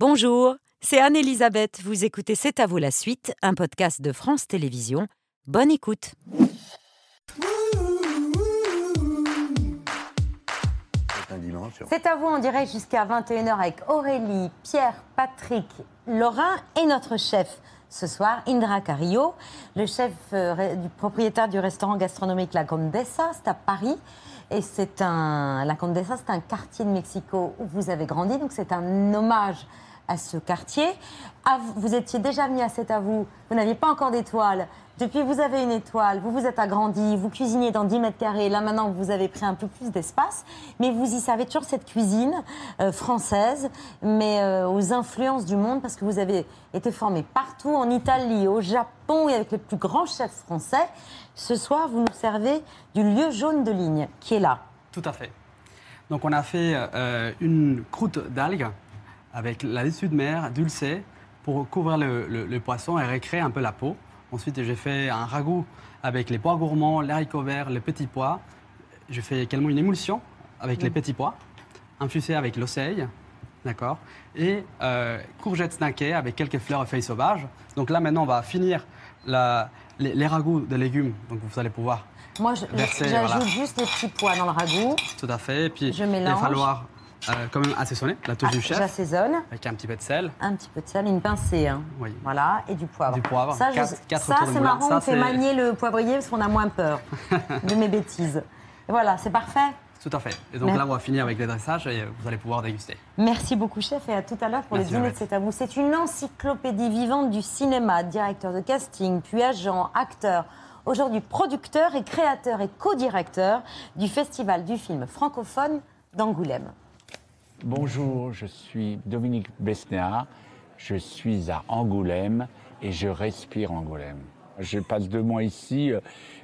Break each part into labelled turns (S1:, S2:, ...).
S1: Bonjour, c'est Anne-Elisabeth. Vous écoutez C'est à vous la suite, un podcast de France Télévisions. Bonne écoute.
S2: C'est à vous en direct jusqu'à 21h avec Aurélie, Pierre, Patrick, Laurent et notre chef. Ce soir, Indra Carillo, le chef euh, du propriétaire du restaurant gastronomique La Condesa, c'est à Paris. Et c'est un, La Condesa, c'est un quartier de Mexico où vous avez grandi, donc c'est un hommage à ce quartier. Vous étiez déjà venu à C'est à vous, vous n'aviez pas encore d'étoile. Depuis, vous avez une étoile, vous vous êtes agrandi, vous cuisinez dans 10 mètres carrés. Là, maintenant, vous avez pris un peu plus d'espace. Mais vous y servez toujours cette cuisine euh, française, mais euh, aux influences du monde, parce que vous avez été formé partout, en Italie, au Japon et avec les plus grands chefs français. Ce soir, vous nous servez du lieu jaune de ligne, qui est là.
S3: Tout à fait. Donc, on a fait euh, une croûte d'algues avec la laitue de mer dulcée pour couvrir le, poisson et récréer un peu la peau. Ensuite, j'ai fait un ragoût avec les pois gourmands, les haricots verts, les petits pois. Je fais également une émulsion avec les petits pois, infusée avec l'oseille, d'accord Et euh, courgettes snackées avec quelques fleurs et feuilles sauvages. Donc là, maintenant, on va finir la- les, les ragoûts de légumes. Donc vous allez pouvoir
S2: Moi, j'ajoute
S3: voilà.
S2: juste les petits pois dans le ragoût.
S3: tout à fait. Et puis,
S2: Je
S3: il va falloir euh, quand même assaisonner la touche
S2: Ah,
S3: du chef
S2: J'assaisonne.
S3: avec un petit peu de sel.
S2: Un petit peu de sel, une pincée. hein.
S3: Oui.
S2: Voilà, et du poivre.
S3: Du poivre,
S2: Ça, je-
S3: quatre- quatre
S2: ça c'est marrant,
S3: Ça,
S2: on fait manier le poivrier parce qu'on a moins peur de mes bêtises. Et voilà, c'est parfait.
S3: Tout à fait. Et donc là, on va finir avec les dressages et vous allez pouvoir déguster.
S2: Merci beaucoup, chef, et à tout à l'heure pour
S3: Merci,
S2: les dîners de à vous. C'est une encyclopédie vivante du cinéma, directeur de casting, puis agent, acteur, aujourd'hui producteur et créateur et co-directeur du Festival du film francophone d'Angoulême.
S4: Bonjour, je suis Dominique Besnéard, je suis à Angoulême et je respire Angoulême. Je passe deux mois ici, euh,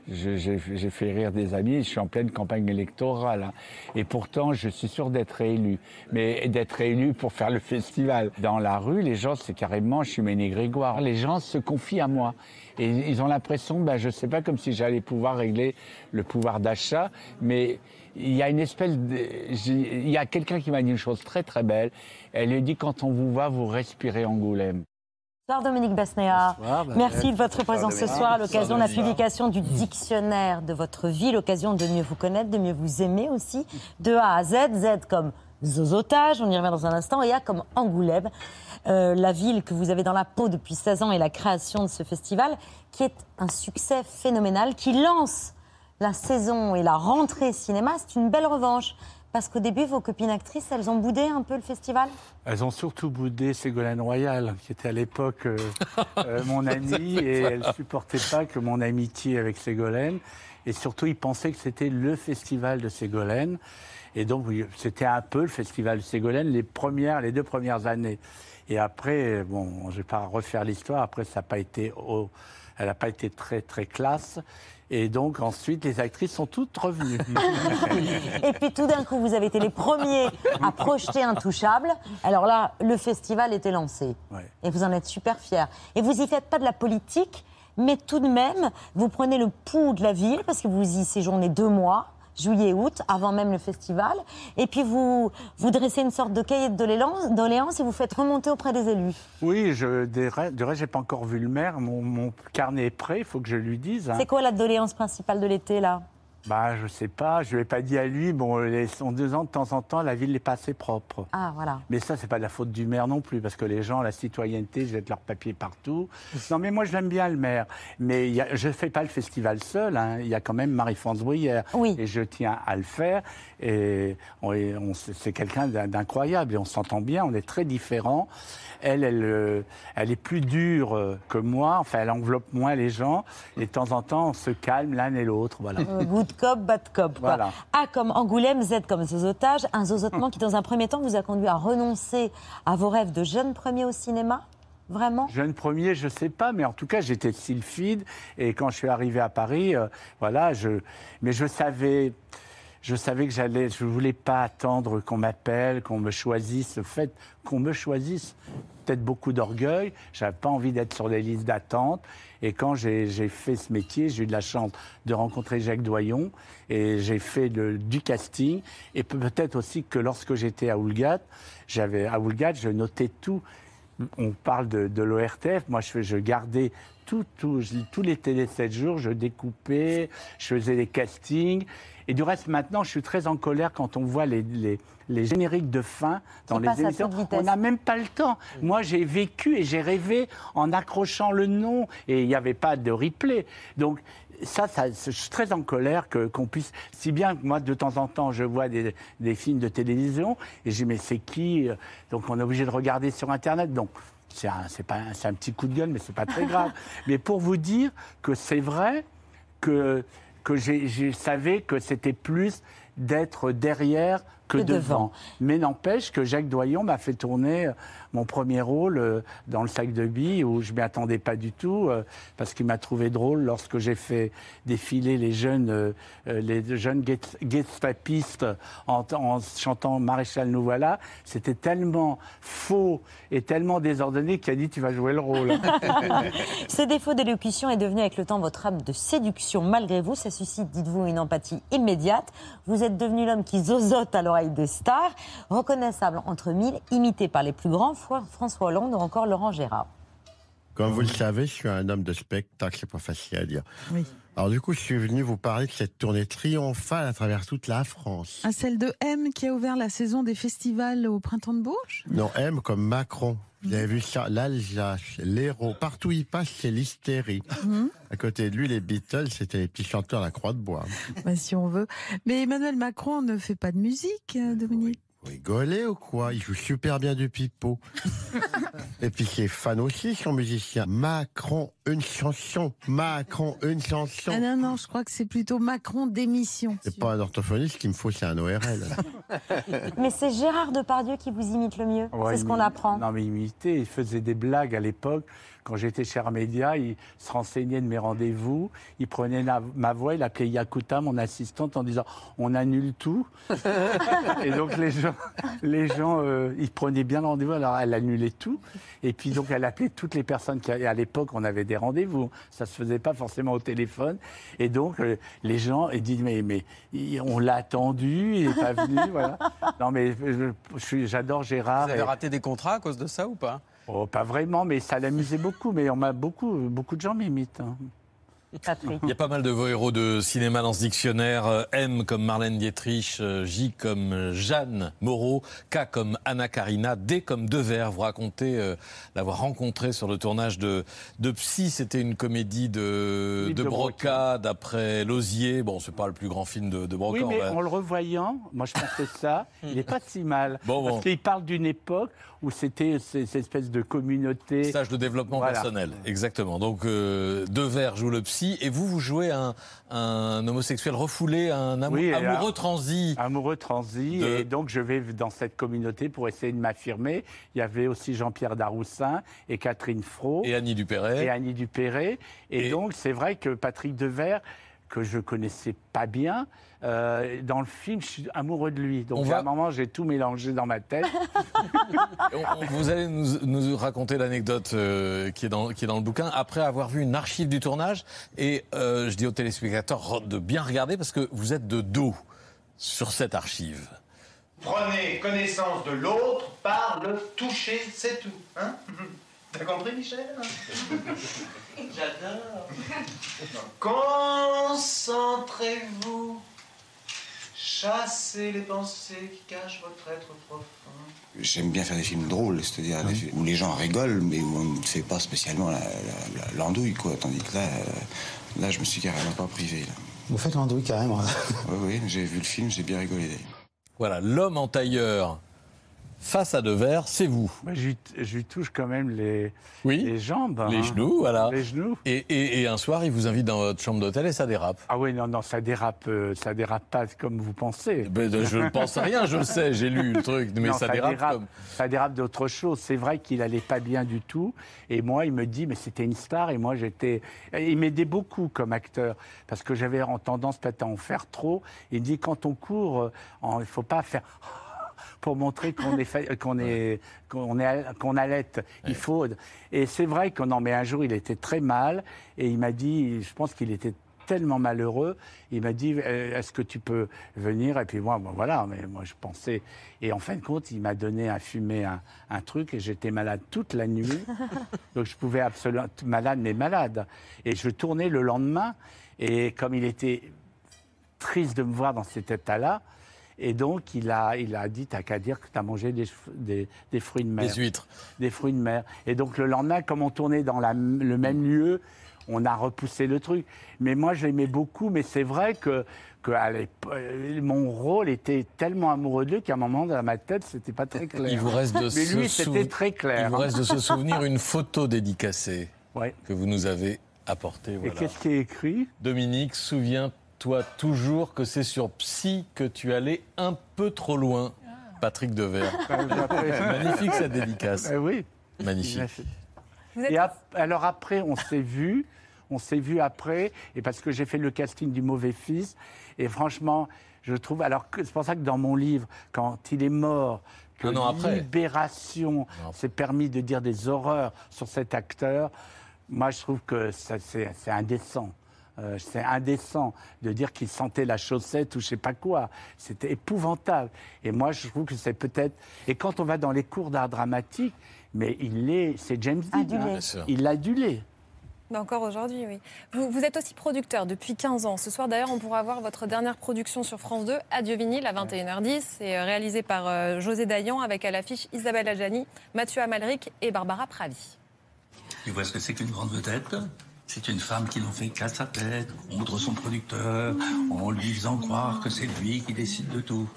S4: j'ai fait rire des amis, je suis en pleine campagne électorale hein. et pourtant je suis sûr d'être réélu, mais d'être réélu pour faire le festival. Dans la rue, les gens, c'est carrément, je suis Méné Grégoire, les gens se confient à moi et ils ont l'impression, ben, je sais pas, comme si j'allais pouvoir régler le pouvoir d'achat, mais il y a une espèce de... Il y a quelqu'un qui m'a dit une chose très très belle. Elle lui dit quand on vous voit, vous respirez Angoulême.
S2: Bonsoir Dominique Besnéard.
S4: Bonsoir, Babette.
S2: Merci de votre
S4: Bonsoir,
S2: présence ce soir à l'occasion de la publication du dictionnaire de votre vie, l'occasion de mieux vous connaître, de mieux vous aimer aussi, de A à Z, Z comme zozotage, on y revient dans un instant, et A comme Angoulême, euh, la ville que vous avez dans la peau depuis 16 ans et la création de ce festival, qui est un succès phénoménal, qui lance la saison et la rentrée cinéma, c'est une belle revanche. Parce qu'au début, vos copines actrices, elles ont boudé un peu le festival?
S4: Elles ont surtout boudé Ségolène Royal, qui était à l'époque euh, euh, mon amie, et elle supportait pas que mon amitié avec Ségolène. Et surtout, ils pensaient que c'était le festival de Ségolène. Et donc, c'était un peu le festival de Ségolène les premières, les deux premières années. Et après, bon, je vais pas refaire l'histoire. Après, ça n'a pas été, au- elle n'a pas été très très classe. Et donc ensuite, les actrices sont toutes revenues.
S2: Et puis tout d'un coup, vous avez été les premiers à projeter Intouchable. Alors là, le festival était lancé.
S4: Ouais.
S2: Et vous en êtes super fiers. Et vous y faites pas de la politique, mais tout de même, vous prenez le pouls de la ville, parce que vous y séjournez deux mois, juillet et août, avant même le festival. Et puis vous, vous dressez une sorte de cahier de doléances et vous faites remonter auprès des élus.
S4: Oui, je, de reste, j'ai pas encore vu le maire. Mon, mon carnet est prêt, il faut que je lui dise. hein.
S2: C'est quoi la doléance principale de l'été, là?
S4: Bah, je sais pas, je lui ai pas dit à lui. Bon, les sont deux ans de temps en temps, la ville n'est pas assez propre.
S2: Ah, voilà.
S4: Mais ça, c'est pas de la faute du maire non plus, parce que les gens, la citoyenneté, jettent leurs papiers partout. Non, mais moi, je l'aime bien le maire. Mais il y a- je ne fais pas le festival seul. hein. Il y a quand même Marie-France Bruyère.
S2: Oui.
S4: Et je tiens à le faire. Et on est- on- c'est quelqu'un d'in- d'incroyable. Et on s'entend bien, on est très différents. Elle, elle, euh, elle est plus dure euh, que moi. Enfin, elle enveloppe moins les gens. Et de temps en temps, on se calme l'un et l'autre. Voilà.
S2: Euh, Good cop, bad cop. Quoi.
S4: Voilà.
S2: A comme Angoulême, Z comme zozotage. Un zozotement qui, dans un premier temps, vous a conduit à renoncer à vos rêves de jeune premier au cinéma? Vraiment?
S4: Jeune premier, je sais pas, mais en tout cas, j'étais sylphide. Et quand je suis arrivé à Paris, euh, voilà, je, mais je savais, je savais que j'allais, je voulais pas attendre qu'on m'appelle, qu'on me choisisse. Le fait qu'on me choisisse, peut-être beaucoup d'orgueil. J'avais pas envie d'être sur des listes d'attente. Et quand j'ai fait ce métier, j'ai eu de la chance de rencontrer Jacques Doyon et j'ai fait du casting. Et peut-être aussi que lorsque j'étais à Oulgat, j'avais à Oulgat, je notais tout. On parle de, l'ORTF. Moi, je, je gardais tout, tout, tous les télé 7 jours, je découpais, je faisais des castings. Et du reste, maintenant, je suis très en colère quand on voit les, les, génériques de fin dans les émissions. On n'a même pas le temps. Moi, j'ai vécu et j'ai rêvé en accrochant le nom et il n'y avait pas de replay. Donc, ça, ça, je suis très en colère qu'on puisse. Si bien que moi, de temps en temps, je vois des, des films de télévision et je dis, mais c'est qui Donc, on est obligé de regarder sur Internet. Donc, c'est un, un, un petit coup de gueule, mais c'est pas très grave. mais pour vous dire que c'est vrai que que je savais que c'était plus d'être derrière que, devant. Mais n'empêche que Jacques Doyon m'a fait tourner euh, mon premier rôle euh, dans le sac de billes où je m'y attendais pas du tout euh, parce qu'il m'a trouvé drôle lorsque j'ai fait défiler les jeunes les jeunes gestapistes en, en, chantant Maréchal nous voilà. C'était tellement faux et tellement désordonné qu'il a dit tu vas jouer le rôle.
S2: Ce défaut d'élocution est devenu avec le temps votre âme de séduction malgré vous. Ça suscite, dites-vous, une empathie immédiate. Vous êtes devenu l'homme qui zozote à l'oreille des stars, reconnaissable entre mille, imité par les plus grands, François Hollande ou encore Laurent Gérard.
S5: Comme vous le savez, je suis un homme de spectacle, c'est pas facile à dire. Oui. Alors du coup, je suis venu vous parler de cette tournée triomphale à travers toute la France.
S6: À ah, celle de M qui a ouvert la saison des festivals au printemps de Bourges?
S5: Non, M comme Macron. Vous avez vu ça, l'Alsace, l'Hérault, partout où il passe, c'est l'hystérie. Mhm. À côté de lui, les Beatles, c'était les petits chanteurs à la croix de bois.
S6: Bah, si on veut. Mais Emmanuel Macron ne fait pas de musique, euh, Dominique.
S5: Vous rigolez ou quoi? Il joue super bien du pipeau. Et puis c'est fan aussi, son musicien. Macron, une chanson. Macron, une chanson.
S6: Ah non, non, je crois que c'est plutôt Macron d'émission.
S5: C'est pas un orthophoniste, qu'il me faut, c'est un ORL.
S2: mais c'est Gérard Depardieu qui vous imite le mieux. c'est ce qu'on apprend.
S4: Non, mais imiter, il faisait des blagues à l'époque quand j'étais chez Armédia, il se renseignait de mes rendez-vous, il prenait ma voix, il appelait Yakuta, mon assistante, en disant on annule tout. et donc les gens, les gens euh, ils prenaient bien le rendez-vous, alors elle annulait tout. Et puis donc elle appelait toutes les personnes qui, à l'époque, on avait des rendez-vous, ça se faisait pas forcément au téléphone. Et donc euh, les gens ils disent mais, mais on l'a attendu, il n'est pas venu. voilà. Non mais j'adore Gérard.
S7: Vous avez raté des contrats à cause de ça ou pas?
S4: Oh, pas vraiment, mais ça l'amusait beaucoup. Mais on m'a beaucoup, beaucoup de gens m'imitent. Hein.
S7: Il y a pas mal de vos héros de cinéma dans ce dictionnaire. Euh, M comme Marlène Dietrich, euh, J comme Jeanne Moreau, K comme Anna Karina, D comme Devers. Vous racontez euh, l'avoir rencontré sur le tournage de, de Psy. C'était une comédie de, de, Broca d'après Lozier. Bon, c'est pas le plus grand film de, de Broca.
S4: Oui, mais en le revoyant, moi je pensais ça, il n'est pas si mal. Bon, parce qu'il parle d'une époque où c'était cette espèce de communauté.
S7: Stage de développement personnel, exactement. Donc Devers joue le Psy et vous, vous jouez un, un homosexuel refoulé, un amoureux transi.
S4: Amoureux transi, et donc je vais dans cette communauté pour essayer de m'affirmer. Il y avait aussi Jean-Pierre Daroussin et Catherine Fro.
S7: Et Annie Dupéret.
S4: Et Annie Dupéret. Et, donc c'est vrai que Patrick Devers, que je connaissais pas bien, euh, dans le film, je suis amoureux de lui. Donc, à un moment, j'ai tout mélangé dans ma tête.
S7: vous allez nous, raconter l'anecdote euh, qui, est dans, qui est dans le bouquin après avoir vu une archive du tournage. Et euh, je dis aux téléspectateurs de bien regarder parce que vous êtes de dos sur cette archive.
S8: Prenez connaissance de l'autre par le toucher, c'est tout. Hein? T'as compris, Michel? J'adore. Concentrez-vous Chassez les pensées qui cachent votre être profond.
S9: J'aime bien faire des films drôles, c'est-à-dire où les gens rigolent, mais où on ne fait pas spécialement l'andouille, quoi. Tandis que là, euh, là, je me suis carrément pas privé.
S10: Vous faites l'andouille carrément.
S9: oui, oui, j'ai vu le film, j'ai bien rigolé.
S7: Voilà, l'homme en tailleur face à Devers, c'est vous.
S4: Bah, je, lui- je lui touche quand même les,
S7: Oui.
S4: les jambes.
S7: Les
S4: hein.
S7: genoux, voilà.
S4: Les genoux.
S7: Et, et- et un soir, il vous invite dans votre chambre d'hôtel et ça dérape.
S4: Ah oui, non, non, ça dérape, euh, ça dérape pas comme vous pensez.
S7: Ben, je ne pense à rien, je le sais, j'ai lu le truc, mais
S4: Non,
S7: ça, dérape, comme.
S4: ça dérape d'autre chose. C'est vrai qu'il allait pas bien du tout. Et moi, il me dit, mais c'était une star. Et moi, j'étais. Il m'aidait beaucoup comme acteur. Parce que j'avais en tendance peut-être à en faire trop. Il dit, quand on court, euh, il faut pas faire. Pour montrer qu'on est, qu'on est, qu'on est, qu'on allait. Il faut. Et c'est vrai que non, mais un jour, il était très mal. Et il m'a dit, je pense qu'il était tellement malheureux. Il m'a dit euh, Est-ce que tu peux venir? Et puis moi, bon, voilà, mais moi je pensais. Et en fin de compte, il m'a donné à fumer un, un truc et j'étais malade toute la nuit. Donc je pouvais absolument. Malade, mais malade. Et je tournais le lendemain. Et comme il était triste de me voir dans cet état-là, et donc il a, il a dit T'as qu'à dire que tu as mangé des, des, des fruits de mer
S7: Des huîtres.
S4: des fruits de mer. Et donc le lendemain, comme on tournait dans la- le même lieu, on a repoussé le truc. Mais moi, je l'aimais beaucoup, mais c'est vrai que, que euh, mon rôle était tellement amoureux de lui qu'à un moment, dans ma tête, c'était pas très clair.
S7: Il vous reste de
S4: mais lui, c'était très clair.
S7: Il vous reste de se souvenir une photo dédicacée
S4: Ouais.
S7: que vous nous avez apportée.
S4: Et qu'est-ce qui est écrit?
S7: Dominique, souviens-toi toujours que c'est sur Psy que tu allais un peu trop loin. Patrick Devers. Magnifique cette dédicace.
S4: Eh oui.
S7: Magnifique.
S4: Et ap- alors après, on s'est vu, on s'est vu après, et parce que j'ai fait le casting du mauvais fils, et franchement, je trouve, alors que c'est pour ça que dans mon livre, quand il est mort, que
S7: après.
S4: Libération
S7: Non.
S4: s'est permis de dire des horreurs sur cet acteur, moi je trouve que ça, c'est c'est indécent. Euh, c'est indécent de dire qu'il sentait la chaussette ou je sais pas quoi. C'était épouvantable. Et moi, je trouve que c'est peut-être. Et quand on va dans les cours d'art dramatique, mais il est, c'est James Dean.
S2: Adulé.
S4: hein. Il l'a adulé.
S10: Bah, Encore aujourd'hui, oui. Vous, vous êtes aussi producteur depuis 15 ans. Ce soir, d'ailleurs, on pourra voir votre dernière production sur France 2, Adieu vinyle, à 21h10. C'est euh, réalisé par euh, José Dayan, avec à l'affiche Isabelle Adjani, Mathieu Amalric et Barbara Pravi.
S11: Tu vois ce que c'est qu'une grande vedette? C'est une femme qui n'en fait qu'à sa tête, contre son producteur, en lui faisant croire que c'est lui qui décide de tout.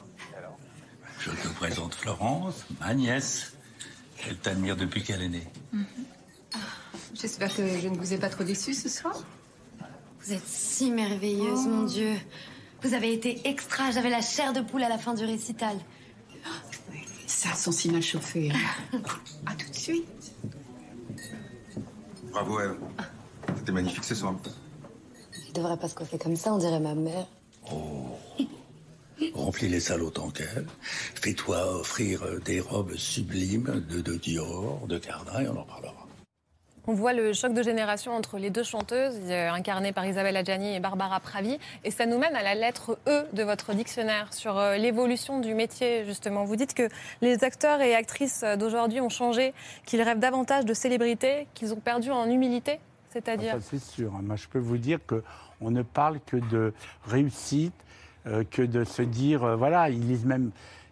S11: Je te présente Florence, ma nièce. Elle t'admire depuis qu'elle est née.
S12: J'espère que je ne vous ai pas trop déçu ce soir.
S13: Vous êtes si merveilleuse, mon Dieu. Vous avez été extra, j'avais la chair de poule à la fin du récital.
S12: Ça sent si mal chauffé. hein. à tout de suite.
S9: Bravo, Eve. C'était magnifique ce soir.
S13: Je devrais pas se coiffer comme ça, on dirait ma mère.
S11: Remplis les salles autant qu'elle. Fais-toi offrir des robes sublimes de, de Dior, de Cardin, et on en parlera.
S10: On voit le choc de génération entre les deux chanteuses, euh, incarnées par Isabelle Adjani et Barbara Pravi. Et ça nous mène à la lettre E de votre dictionnaire sur euh, l'évolution du métier, justement. Vous dites que les acteurs et actrices euh, d'aujourd'hui ont changé, qu'ils rêvent davantage de célébrité, qu'ils ont perdu en humilité, c'est-à-dire
S4: Ça, c'est sûr. hein. Moi, je peux vous dire qu'on ne parle que de réussite, euh, que de se dire, euh, voilà, ils lisent même.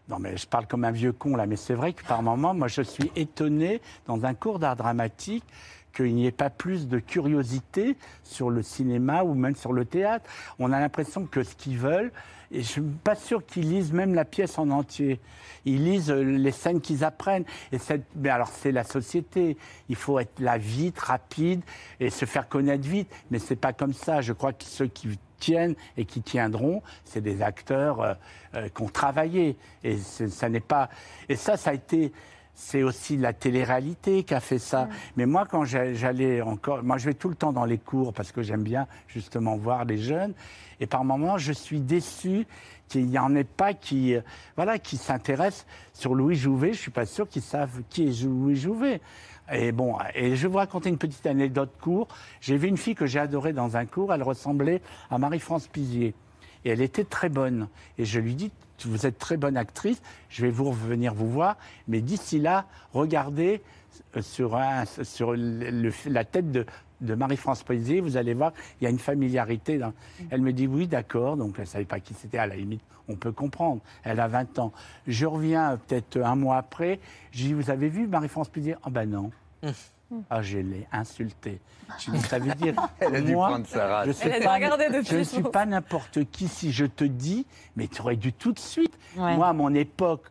S4: Non, mais je parle comme un vieux con là, mais c'est vrai que par moments, moi, je suis étonné dans un cours d'art dramatique qu'il n'y ait pas plus de curiosité sur le cinéma ou même sur le théâtre. On a l'impression que ce qu'ils veulent, et je suis pas sûr qu'ils lisent même la pièce en entier. Ils lisent euh, les scènes qu'ils apprennent. Et mais alors c'est la société. Il faut être là vite, rapide et se faire connaître vite. Mais c'est pas comme ça. Je crois que ceux qui tiennent et qui tiendront, c'est des acteurs euh, euh, qui ont travaillé. Et ça n'est pas. Et ça, ça a été. C'est aussi la télé-réalité qui a fait ça. Mais moi, quand j'a- j'allais encore, moi, je vais tout le temps dans les cours parce que j'aime bien justement voir les jeunes. Et par moments, je suis déçu qu'il n'y en ait pas qui, euh, voilà, qui s'intéressent sur Louis Jouvet. Je suis pas sûr qu'ils savent qui est Louis Jouvet. Et bon, et je vais vous raconter une petite anecdote courte. J'ai vu une fille que j'ai adorée dans un cours. Elle ressemblait à Marie-France Pizier. Et elle était très bonne. Et je lui dis, vous êtes très bonne actrice, je vais vous revenir vous voir, mais d'ici là, regardez euh, sur, la tête de, de Marie-France Pizier, vous allez voir, il y a une familiarité. dans- Elle me dit, oui, d'accord, donc elle ne savait pas qui c'était, à la limite, on peut comprendre. Elle a 20 ans. Je reviens euh, peut-être un mois après, je dis, vous avez vu Marie-France Pizier Ah ben non. Ah, je l'ai insultée. Je lui dis, ça veut dire,
S14: Elle a dû
S4: moi,
S14: prendre sa
S4: je
S10: Elle
S4: pas- je ne suis pas n'importe qui si je te dis, mais tu aurais dû tout de suite.
S2: Ouais.
S4: Moi, à mon époque,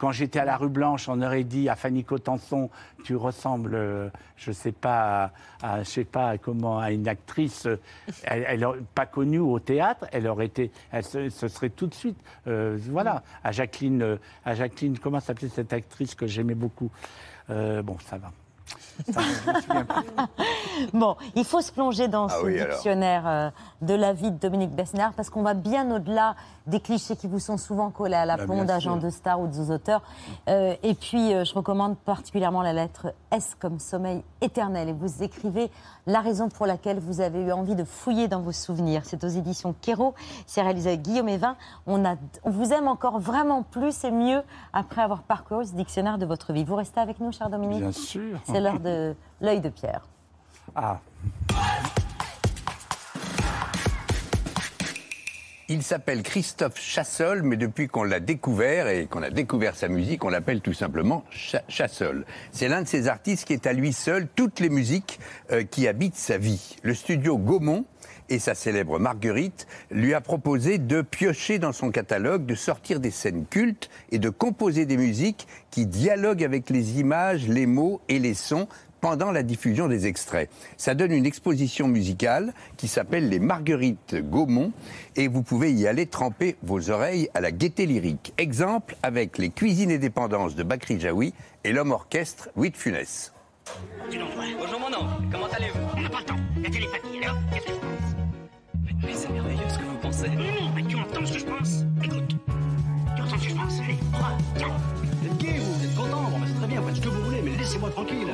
S4: quand j'étais à la rue Blanche, on aurait dit à Fanny Cotenson, tu ressembles, euh, je sais pas, à, je sais pas comment, à une actrice, euh, elle, elle pas connue au théâtre, elle aurait été, elle se, ce serait tout de suite, euh, voilà, à Jacqueline, à Jacqueline, comment s'appelait cette actrice que j'aimais beaucoup? Euh, Bon, ça va. Ça.
S2: Bon, il faut se plonger dans
S4: Ah
S2: ce
S4: oui,
S2: dictionnaire de la vie de Dominique Besnard parce qu'on va bien au-delà des clichés qui vous sont souvent collés à la
S14: Bah,
S2: peau d'agents de stars ou des auteurs. Euh, et puis, euh, je recommande particulièrement la lettre S comme sommeil éternel. Et vous écrivez la raison pour laquelle vous avez eu envie de fouiller dans vos souvenirs. C'est aux éditions Kéro. C'est réalisé avec Guillaume Evin. On, a, on vous aime encore vraiment plus et mieux après avoir parcouru ce dictionnaire de votre vie. Vous restez avec nous, cher Dominique
S4: Bien sûr.
S2: C'est l'heure de l'œil de Pierre.
S4: Ah.
S14: Il s'appelle Christophe Chassol, mais depuis qu'on l'a découvert et qu'on a découvert sa musique, on l'appelle tout simplement Cha- Chassol. C'est l'un de ces artistes qui est à lui seul toutes les musiques euh, qui habitent sa vie. Le studio Gaumont et sa célèbre Marguerite lui a proposé de piocher dans son catalogue, de sortir des scènes cultes et de composer des musiques qui dialoguent avec les images, les mots et les sons pendant la diffusion des extraits. Ça donne une exposition musicale qui s'appelle les Marguerites Gaumont et vous pouvez y aller tremper vos oreilles à la gaieté lyrique. Exemple avec les cuisines et dépendances de Bakri Jaoui et l'homme orchestre Louis de Funès.
S15: Bonjour mon oncle, comment allez-vous? On n'a pas le temps, la télépathie, alors qu'est-ce que je pense? Mais, mais c'est merveilleux ce que vous pensez. Non, non, mais tu entends ce que je pense? Écoute, tu entends ce que je pense? Allez, crois, tiens
S16: Vous êtes gay, vous, vous êtes content, bon, bah, c'est très bien, faites ce que vous voulez, mais laissez-moi tranquille.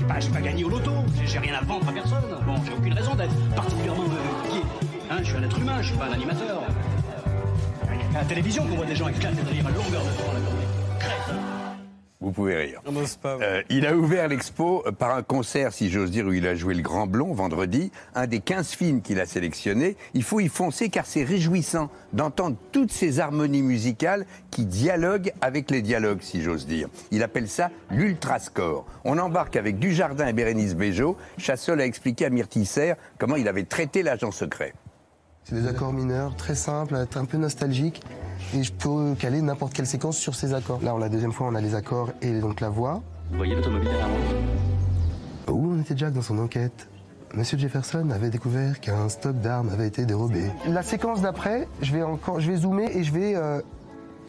S16: J'ai pas, pas gagné au loto, j'ai- rien à vendre à personne. Bon, j'ai aucune raison d'être particulièrement euh. Hein, je suis un être humain, je suis pas un animateur. À la télévision qu'on voit des gens éclater de rire à longueur de temps, là, comme des crêtes.
S14: Vous pouvez rire. Euh, il a ouvert l'expo euh, par un concert, si j'ose dire, où il a joué le Grand Blond vendredi. Un des 15 films qu'il a sélectionnés. Il faut y foncer car c'est réjouissant d'entendre toutes ces harmonies musicales qui dialoguent avec les dialogues, si j'ose dire. Il appelle ça l'ultrascore. On embarque avec Dujardin et Bérénice Bejo. Chassol a expliqué à Myrtille Serre comment il avait traité l'agent secret.
S17: C'est des accords mineurs, très simples, un peu nostalgiques. Et je peux caler n'importe quelle séquence sur ces accords. Là, la deuxième fois, on a les accords et donc la voix.
S16: Vous voyez l'automobile derrière moi?
S17: Où en était Jack dans son enquête? Monsieur Jefferson avait découvert qu'un stock d'armes avait été dérobé. La séquence d'après, je vais encore, je vais zoomer et je vais euh,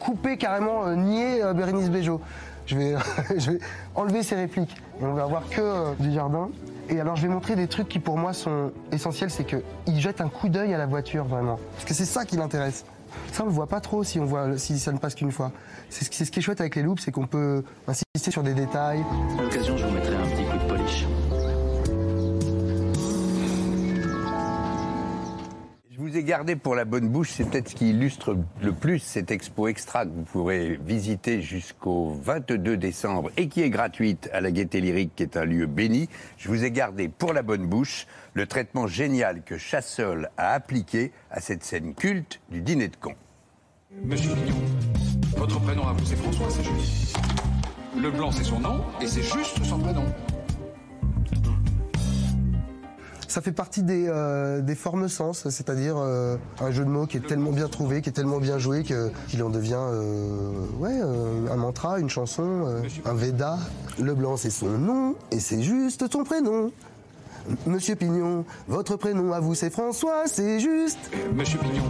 S17: couper carrément, euh, nier euh, Bérénice Bejo. Je vais, je vais enlever ses répliques et on va avoir que euh, du jardin. Et alors je vais montrer des trucs qui pour moi sont essentiels, c'est qu'il jette un coup d'œil à la voiture vraiment, parce que c'est ça qui l'intéresse. Ça on le voit pas trop si on voit si ça ne passe qu'une fois. C'est ce, qui- est chouette avec les loops, c'est qu'on peut insister sur des détails.
S16: Vous
S14: ai gardé pour la bonne bouche, c'est peut-être ce qui illustre le plus cette expo extra que vous pourrez visiter jusqu'au 22 décembre et qui est gratuite à la Gaieté Lyrique, qui est un lieu béni. Je vous ai gardé pour la bonne bouche le traitement génial que Chassol a appliqué à cette scène culte du dîner de con.
S18: Monsieur Pignon, votre prénom à vous c'est François, c'est juste. Le blanc c'est son nom et c'est juste son prénom.
S17: Ça fait partie des, euh, des formes sens, c'est-à-dire euh, un jeu de mots qui est tellement bien trouvé, qui est tellement bien joué qu'il en devient euh, ouais, un mantra, une chanson, un Veda. Le blanc c'est son nom et c'est juste ton prénom. Monsieur Pignon, votre prénom à vous c'est François, c'est juste.
S18: Monsieur Pignon,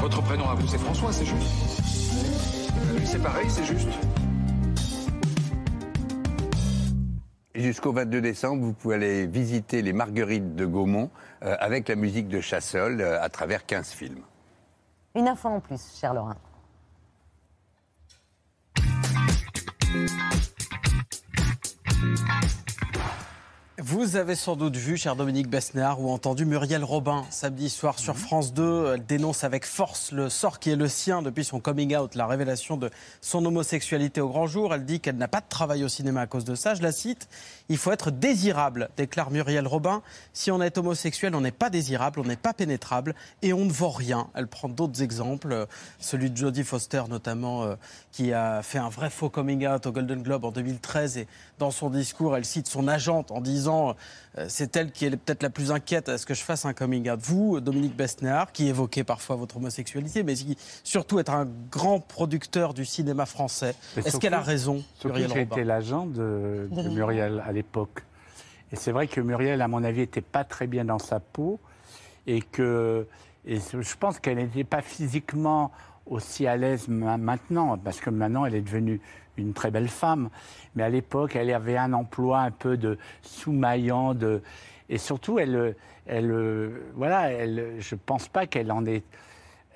S18: votre prénom à vous c'est François, c'est juste. C'est pareil, c'est juste.
S14: Jusqu'au 22 décembre, vous pouvez aller visiter les Marguerites de Gaumont euh, avec la musique de Chassol euh, à travers 15 films.
S2: Une info en plus, cher Laurent.
S19: Vous avez sans doute vu, cher Dominique Besnéard, ou entendu Muriel Robin samedi soir sur France 2. Elle dénonce avec force le sort qui est le sien depuis son coming out, la révélation de son homosexualité au grand jour. Elle dit qu'elle n'a pas de travail au cinéma à cause de ça. Je la cite Il faut être désirable, déclare Muriel Robin. Si on est homosexuel, on n'est pas désirable, on n'est pas pénétrable et on ne vaut rien. Elle prend d'autres exemples, euh, celui de Jodie Foster notamment, euh, qui a fait un vrai faux coming out au Golden Globe en 2013 et dans son discours, elle cite son agente en disant euh, c'est elle qui est peut-être la plus inquiète à ce que je fasse un coming out. Vous, Dominique Besnéard, qui évoquait parfois votre homosexualité, mais qui surtout être un grand producteur du cinéma français. Est-ce qu'elle a raison, Muriel
S4: j'ai
S19: Robin
S4: été l'agent de, de Muriel à l'époque. Et c'est vrai que Muriel, à mon avis, n'était pas très bien dans sa peau et que et je pense qu'elle n'était pas physiquement aussi à l'aise ma- maintenant, parce que maintenant elle est devenue une très belle femme. Mais à l'époque, elle avait un emploi un peu de sous-maillant, de... et surtout, elle, elle, voilà, je pense pas qu'elle en est.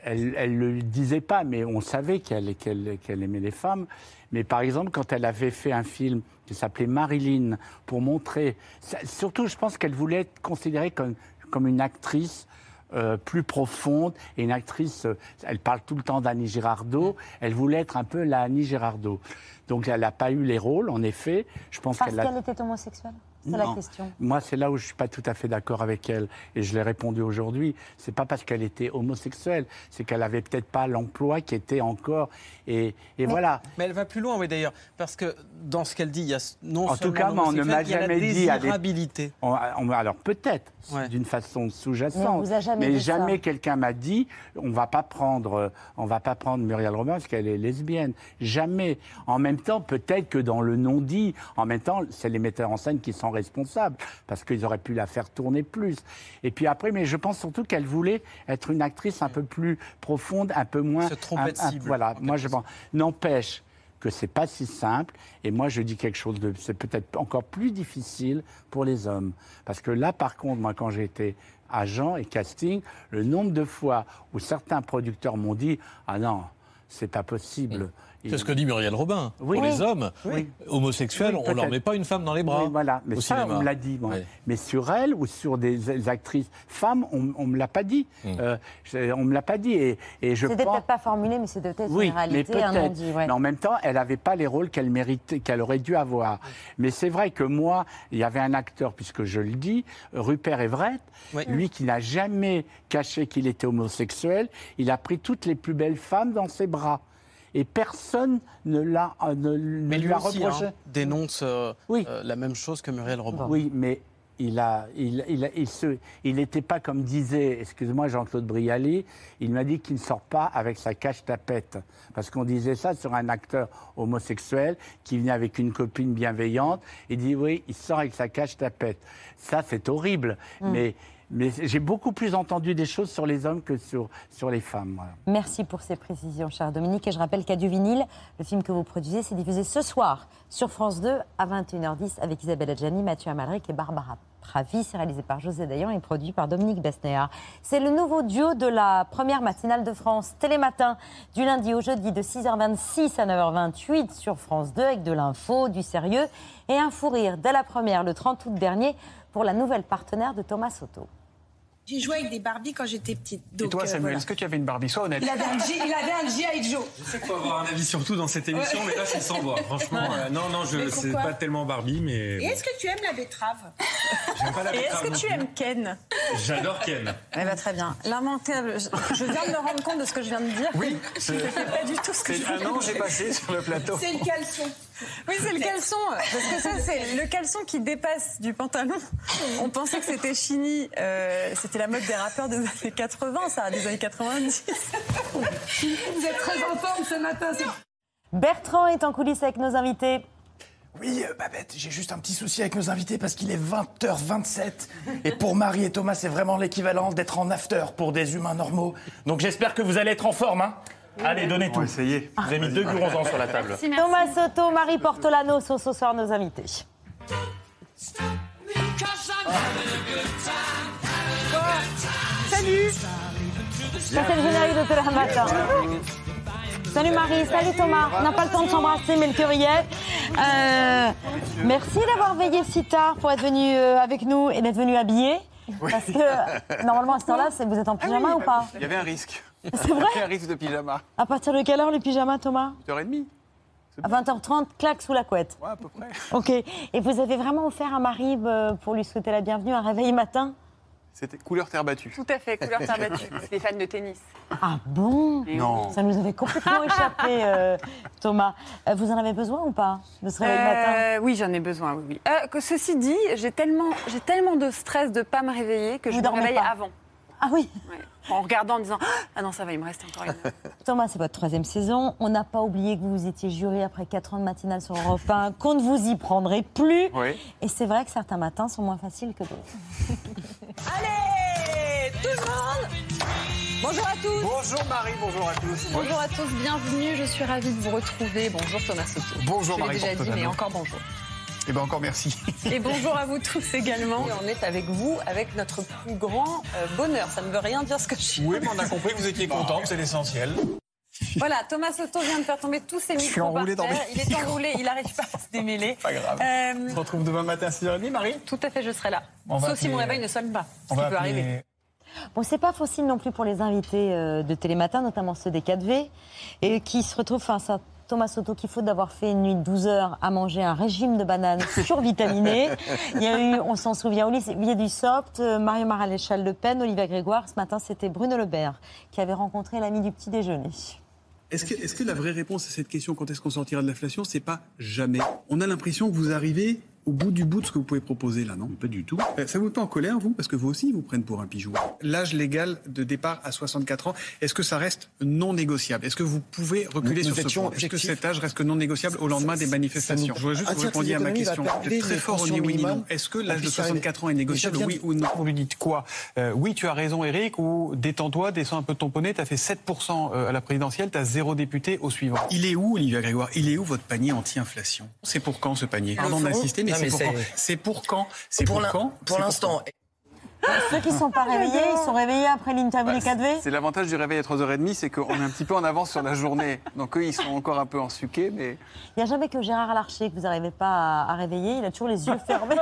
S4: Elle, elle le disait pas, mais on savait qu'elle qu'elle- qu'elle aimait les femmes. Mais par exemple, quand elle avait fait un film qui s'appelait Marilyn, pour montrer. Surtout, je pense qu'elle voulait être considérée comme, comme une actrice euh, plus profonde et une actrice. euh, elle parle tout le temps d'Annie Girardot. Elle voulait être un peu la Annie Girardot. Donc, elle n'a pas eu les rôles, en effet. Je pense
S2: Parce
S4: qu'elle a.
S2: était homosexuelle? C'est la
S4: Non.
S2: question.
S4: Moi, c'est là où je suis pas tout à fait d'accord avec elle, et je l'ai répondu aujourd'hui. C'est pas parce qu'elle était homosexuelle, c'est qu'elle avait peut-être pas l'emploi qui était encore. Et, et voilà.
S19: Mais elle va plus loin, oui, d'ailleurs, parce que dans ce qu'elle dit, il y a non
S4: En tout
S19: seulement
S4: cas, moi, on ne m'a
S19: l'homosexuel, il y a la
S4: jamais dit. à des-
S19: désirabilité.
S4: On- on- alors peut-être,
S19: Ouais.
S4: d'une façon
S2: Mais on
S4: sous-jacente,
S2: vous a jamais
S4: mais
S2: dit ça.
S4: jamais quelqu'un m'a dit on va pas prendre, euh, on va pas prendre Muriel Robin parce qu'elle est lesbienne. Jamais. En même temps, peut-être que dans le non-dit, en même temps, c'est les metteurs en scène qui sont responsables parce qu'ils auraient pu la faire tourner plus. Et puis après, mais je pense surtout qu'elle voulait être une actrice un peu plus profonde, un peu moins.
S19: Se tromper de
S4: un-
S19: cible,
S4: voilà. Moi, je pense. N'empêche que c'est pas si simple. Et moi, je dis quelque chose de, c'est peut-être encore plus difficile pour les hommes, parce que là, par contre, moi, quand j'ai été agent et casting, le nombre de fois où certains producteurs m'ont dit, ah non, c'est pas possible.
S7: C'est ce que dit Muriel Robin.
S4: Oui.
S7: Pour les hommes
S4: Oui.
S7: homosexuels,
S4: Oui,
S7: on leur
S4: peut-être.
S7: met pas une femme dans les bras
S4: Oui, voilà. Mais
S7: au
S4: ça,
S7: cinéma.
S4: on me l'a dit. moi. Mais sur elle ou sur des, des actrices femmes, on, on me l'a pas dit.
S7: Hmm.
S4: Euh, je- on me l'a pas dit. Et, et je
S2: C'était
S4: pense.
S2: peut-être pas formulé, mais c'était peut-être
S4: Oui,
S2: une
S4: mais
S2: réalité, un
S4: peut-être.
S2: ouais.
S4: Mais en même temps, elle n'avait pas les rôles qu'elle méritait, qu'elle aurait dû avoir. Mais c'est vrai que moi, il y avait un acteur, puisque je le dis, Rupert Everett, lui qui n'a jamais caché qu'il était homosexuel, il a pris toutes les plus belles femmes dans ses bras. Et personne ne, l'a, euh, ne, ne
S19: Mais
S4: lui
S19: lui
S4: a
S19: aussi
S4: reproché.
S19: hein, dénonce euh, euh, la même chose que Muriel Robin.
S4: Oui, mais il a, il, il, a- il se, il n'était pas comme disait, excuse-moi Jean-Claude Brialy, il m'a dit qu'il ne sort pas avec sa cache-tapette. Parce qu'on disait ça sur un acteur homosexuel qui venait avec une copine bienveillante. Il dit oui, il sort avec sa cache-tapette. Ça, c'est horrible.
S2: Mm.
S4: Mais, mais j'ai beaucoup plus entendu des choses sur les hommes que sur, sur les femmes.
S2: Merci pour ces précisions, cher Dominique. Et je rappelle qu'Adieu vinyle, le film que vous produisez, c'est diffusé ce soir sur France 2 à 21h10 avec Isabelle Adjani, Mathieu Amalric et Barbara Pravi. C'est réalisé par José Dayan et produit par Dominique Besnéard. C'est le nouveau duo de la première matinale de France, Télématin, du lundi au jeudi de 6h26 à 9h28 sur France 2 avec de l'info, du sérieux et un fou rire dès la première le 30 août dernier pour la nouvelle partenaire de Thomas Soto.
S20: J'ai joué avec des Barbies quand j'étais petite.
S21: Et toi,
S20: euh,
S21: Samuel,
S20: voilà.
S21: est-ce que tu avais une Barbie? Sois honnête.
S20: il avait, un G- il avait un G.I. Joe.
S22: Je sais qu'il faut avoir un avis sur tout dans cette émission,
S20: Ouais.
S22: mais là, c'est sans voix. Franchement, euh, non, non, je c'est pas tellement Barbie, mais
S20: Et est-ce que tu aimes la betterave?
S22: J'aime pas la
S20: Et est-ce
S22: betterave
S20: que
S22: non
S20: tu aimes Ken?
S22: J'adore Ken.
S20: Eh ben, très bien. Lamentable. Je, viens de me rendre compte de ce que je viens de dire.
S21: Oui,
S20: Je
S21: c'est-
S20: fais pas du tout ce que je viens de
S21: un an,
S20: dire.
S21: j'ai passé sur le plateau.
S20: C'est le caleçon.
S23: Oui, c'est le caleçon. Parce que ça, c'est le caleçon qui dépasse du pantalon. On pensait que c'était Chini. euh, c'était la mode des rappeurs des années 80, ça, des années 90.
S20: Vous êtes très en forme ce matin.
S2: Bertrand est en coulisses avec nos invités.
S24: Oui, euh, Babette, j'ai juste un petit souci avec nos invités parce qu'il est 20h27. Et pour Marie et Thomas, c'est vraiment l'équivalent d'être en after pour des humains normaux. Donc j'espère que vous allez être en forme, hein Allez, donnez tout.
S22: Essayez.
S24: Vous avez mis deux gurons sur la table.
S2: Thomas Soto, Marie Portolano sont ce soir nos invités.
S23: Salut
S2: Ça, c'est le générique de Télématin. Salut Marie, salut Thomas. On n'a pas le temps de s'embrasser, mais le cœur y est. Euh, merci d'avoir veillé si tard pour être venu euh, avec nous et d'être venu habillé. Parce que euh, normalement, à ce temps-là, vous êtes en pyjama ou pas?
S21: Il y avait un risque.
S2: C'est vrai
S21: un risque de pyjama.
S2: À partir de quelle heure les pyjamas, Thomas?
S21: 8h30.
S2: À 20h30, claque sous la couette.
S21: Ouais, à peu près.
S2: Ok. Et vous avez vraiment offert à Marie euh, pour lui souhaiter la bienvenue un réveil matin?
S21: C'était couleur terre battue.
S23: Tout à fait, couleur terre battue. C'est des fans de tennis.
S2: Ah bon?
S23: Et
S21: Non.
S2: Ça nous avait complètement échappé, euh, Thomas. Euh, vous en avez besoin ou pas de se réveiller le matin?
S23: oui, j'en ai besoin, oui. oui. Euh, que ceci dit, j'ai tellement, j'ai tellement de stress de ne pas me réveiller que
S2: Vous
S23: je me réveille
S2: pas
S23: avant.
S2: Ah oui
S23: Ouais. En regardant, en disant Ah non, ça va, il me reste encore une.
S2: Thomas, c'est votre troisième saison. On n'a pas oublié que vous étiez jury après 4 ans de matinale sur Europe 1, qu'on ne vous y prendrait plus.
S21: Oui.
S2: Et c'est vrai que certains matins sont moins faciles que d'autres.
S23: Allez, tout le monde Bonjour à tous
S21: Bonjour Marie, bonjour à tous.
S23: Bonjour à tous, bienvenue, je suis ravie de vous retrouver. Bonjour Thomas Soto.
S21: Bonjour,
S23: Je l'ai
S21: Marie
S23: déjà dit, mais encore bonjour.
S21: Eh bien encore merci.
S23: Et bonjour à vous tous également.
S20: Et on est avec vous, avec notre plus grand euh, bonheur. Ça ne veut rien dire ce que je suis.
S21: Oui, mais on a compris que vous étiez contente, c'est l'essentiel.
S23: Voilà, Thomas Soto vient de faire tomber tous ses
S21: Je
S23: micros
S21: suis enroulé
S23: par
S21: dans
S23: terre.
S21: mes
S23: Il est enroulé, il n'arrive pas à se démêler.
S21: Pas grave.
S23: Euh,
S21: On se retrouve demain matin à 6h30, Marie
S23: tout à fait, je serai là.
S21: On
S23: Sauf si mon réveil ne sonne pas. Ce
S21: On
S23: qui
S21: va
S23: peut
S21: appeler-
S23: arriver.
S2: Bon, c'est pas facile non plus pour les invités euh, de Télématin, notamment ceux des 4V, et qui se retrouvent face à Thomas Soto qui faute d'avoir fait une nuit de 12 heures à manger un régime de bananes survitaminé. Il y a eu, on s'en souvient, Olivier Dussopt, euh, Mario Maréchal Le Pen, Olivia Grégoire. Ce matin, c'était Bruno Le Maire qui avait rencontré l'ami du petit déjeuner.
S25: Est-ce que, est-ce que la vraie réponse à cette question, quand est-ce qu'on sortira de l'inflation, c'est pas jamais? On a l'impression que vous arrivez au bout du bout de ce que vous pouvez proposer là, non? Pas du tout. Euh, Ça vous met pas en colère, vous? Parce que vous aussi, ils vous prennent pour un pigeon. L'âge légal de départ à 64 ans, est-ce que ça reste non négociable? Est-ce que vous pouvez reculer
S21: Nous- nous
S25: sur ce point? Est-ce que cet âge reste non négociable au lendemain des manifestations? Je voudrais juste
S21: Un
S25: que vous répondiez à ma question. très fort au ni oui ni non.
S21: minimum.
S25: Est-ce que l'âge de
S21: puisse y arriver.
S25: 64 ans est négociable, oui ou non?
S21: Vous lui dites quoi? Euh, Oui, tu as raison, Eric, ou détends-toi, descends un peu de ton poney, tu as fait 7% à la présidentielle, tu as zéro député au suivant.
S25: Il est où, Olivia Grégoire? Il est où votre panier anti-inflation? C'est pour quand ce panier? Pardon d'insister, mais
S21: Non,
S25: c'est
S21: mais
S25: pour
S21: c'est-
S25: quand C'est pour quand? C'est
S21: Pour
S25: pour,
S21: l'in-
S25: quand?
S21: pour
S25: C'est
S21: l'instant.
S2: Ceux qui ne sont pas réveillés, ils sont réveillés après l'interview des 4V
S21: C'est l'avantage du réveil à 3h30, c'est qu'on est un petit peu en avance sur la journée. Donc eux, ils sont encore un peu en suquet, mais
S2: Il n'y a jamais que Gérard Larcher que vous n'arrivez pas à, à réveiller. Il a toujours les yeux fermés.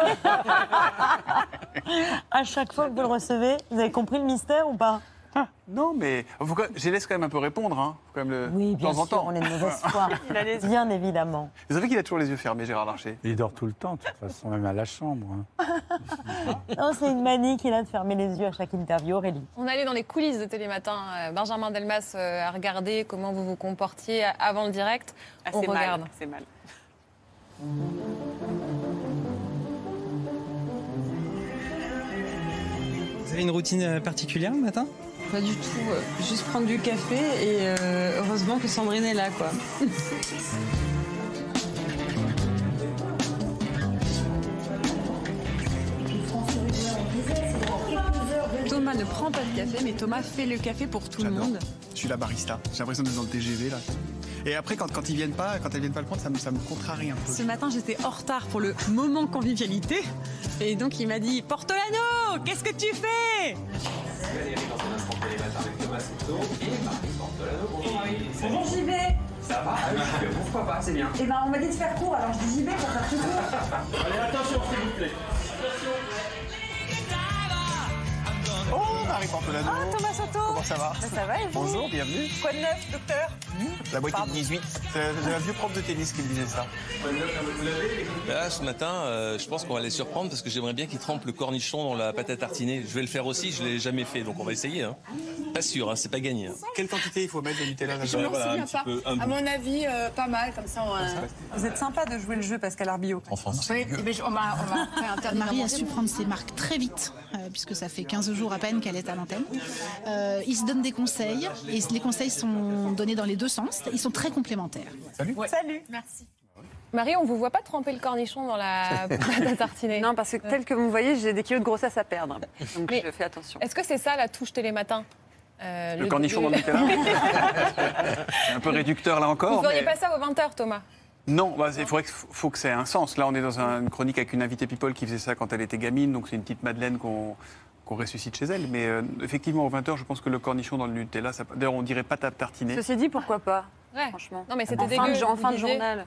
S2: à chaque fois que vous le recevez, vous avez compris le mystère ou pas?
S21: Non, mais faut je laisse quand même un peu répondre, hein. Faut quand même le...
S2: Oui,
S21: de
S2: bien
S21: temps en
S2: sûr,
S21: temps.
S2: on est de mauvaise foi. Bien évidemment.
S21: Vous savez qu'il a toujours les yeux fermés, Gérard Larcher
S4: Il dort tout le temps, de toute façon, même à la chambre. hein.
S2: Non, c'est une manie qu'il a de fermer les yeux à chaque interview, Aurélie.
S10: On allait dans les coulisses de Télématin. euh, Benjamin Delmas euh, a regardé comment vous vous comportiez avant le direct.
S23: Ah,
S10: On
S23: c'est mal,
S10: regarde.
S23: c'est mal.
S26: Vous avez une routine euh, particulière le matin?
S20: Pas du tout. euh, Juste prendre du café et euh, heureusement que Sandrine est là, quoi.
S23: Thomas ne prend pas de café, mais Thomas fait le café pour tout le monde.
S25: Je suis la barista. J'ai l'impression d'être dans le TGV là. Et après, quand, quand ils viennent pas, quand elles viennent pas le prendre, ça me, ça me contrarie un peu.
S23: Ce matin, j'étais en retard pour le moment convivialité. Et donc, il m'a dit Portolano, qu'est-ce que tu fais?
S20: Bonjour, j'y vais.
S15: Ça va Pourquoi pas, c'est bien.
S20: Eh ben, on m'a dit de faire court, alors je dis j'y vais pour faire plus court.
S15: Allez, attention, s'il vous plaît.
S21: Marie Portolano
S23: Ah, Thomas Soto
S21: Comment ça va
S23: ça va et vous
S21: Bonjour, bienvenue.
S23: Quoi de neuf, docteur
S21: La boîte est de 18. C'est c'est un vieux prof de tennis qui me disait ça.
S27: Là, ce matin, euh, je pense qu'on va les surprendre parce que j'aimerais bien qu'ils trempent le cornichon dans la pâte à tartiner. Je vais le faire aussi, je l'ai jamais fait, donc on va essayer. hein. Pas sûr, hein, c'est pas gagné. hein.
S25: Quelle quantité il faut mettre de Nutella
S27: Je m'en Voilà, souviens un petit
S23: pas.
S27: peu, un
S23: à mon avis, euh, pas mal, comme ça.
S20: Vous êtes sympa de jouer le jeu, Pascal Arbillot.
S27: En France.
S23: Oui, mais on va, on va faire interdire
S12: Marie a su prendre ses marques très vite, euh, puisque ça fait 15 jours à peine qu'elle à l'antenne. Euh, il se donne des conseils, et les conseils sont donnés dans les deux sens. Ils sont très complémentaires.
S25: Salut.
S23: Salut. Merci.
S10: Marie, on vous voit pas tremper le cornichon dans la pâte à tartiner
S23: Non, parce que tel que vous me voyez, j'ai des kilos de grossesse à perdre. Donc
S10: Mais-
S23: je fais attention.
S10: Est-ce que c'est ça la touche Télématin Euh,
S21: Le cornichon dans le Nutella C'est un peu réducteur là
S10: Vous
S21: encore.
S10: feriez
S21: mais-
S10: pas ça aux 20h, Thomas?
S21: Non, bah, il faudrait que, faut que ça ait un sens. Là, on est dans un- une chronique avec une invitée People qui faisait ça quand elle était gamine, donc c'est une petite Madeleine qu'on qu'on ressuscite chez elle. Mais euh, effectivement, aux 20h, je pense que le cornichon dans le Nutella, ça- d'ailleurs, on dirait pâte à tartiner.
S23: Ceci dit, pourquoi pas?
S10: Ouais.
S23: Franchement.
S10: Non, mais c'était
S23: En
S10: dégueu.
S23: fin de- en fin de journal.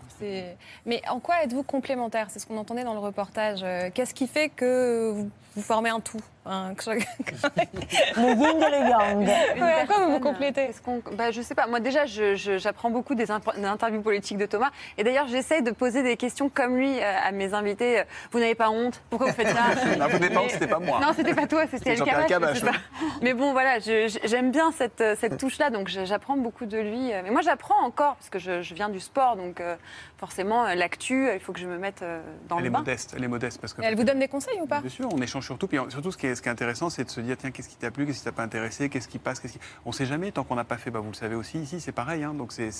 S10: Mais en quoi êtes-vous complémentaires C'est ce qu'on entendait dans le reportage. Euh, Qu'est-ce qui fait que vous, vous formez un tout que
S2: Le yin et le yang.
S10: Ouais, quoi vous vous complétez?
S23: Bah, Je sais pas. Moi, déjà, je- je- j'apprends beaucoup des, interviews politiques de Thomas. Et d'ailleurs, j'essaye de poser des questions comme lui euh, à mes invités. Vous n'avez pas honte? Pourquoi vous faites ça?
S21: Non, vous n'avez pas honte, c'était pas moi.
S23: Non, c'était pas toi,
S21: C'était
S23: El ça. Mais bon, voilà, j'aime bien cette, cette touche-là. Donc, j'apprends beaucoup de lui. Mais moi, j'apprends encore, parce que je, je viens du sport. Donc, euh, forcément, euh, l'actu, euh, il faut que je me mette euh, dans
S21: Elle
S23: le
S21: est
S23: bain.
S21: modeste, elle est modeste parce que.
S10: Elle vous donne des conseils ou pas?
S21: Bien sûr, on échange surtout. Puis surtout, ce qui est, ce qui est intéressant, c'est de se dire tiens, qu'est-ce qui t'a plu, qu'est-ce qui t'a pas intéressé, qu'est-ce qui passe, qu'est-ce qui. On ne sait jamais tant qu'on n'a pas fait. Bah, vous le savez aussi ici, c'est pareil. hein, donc c'est.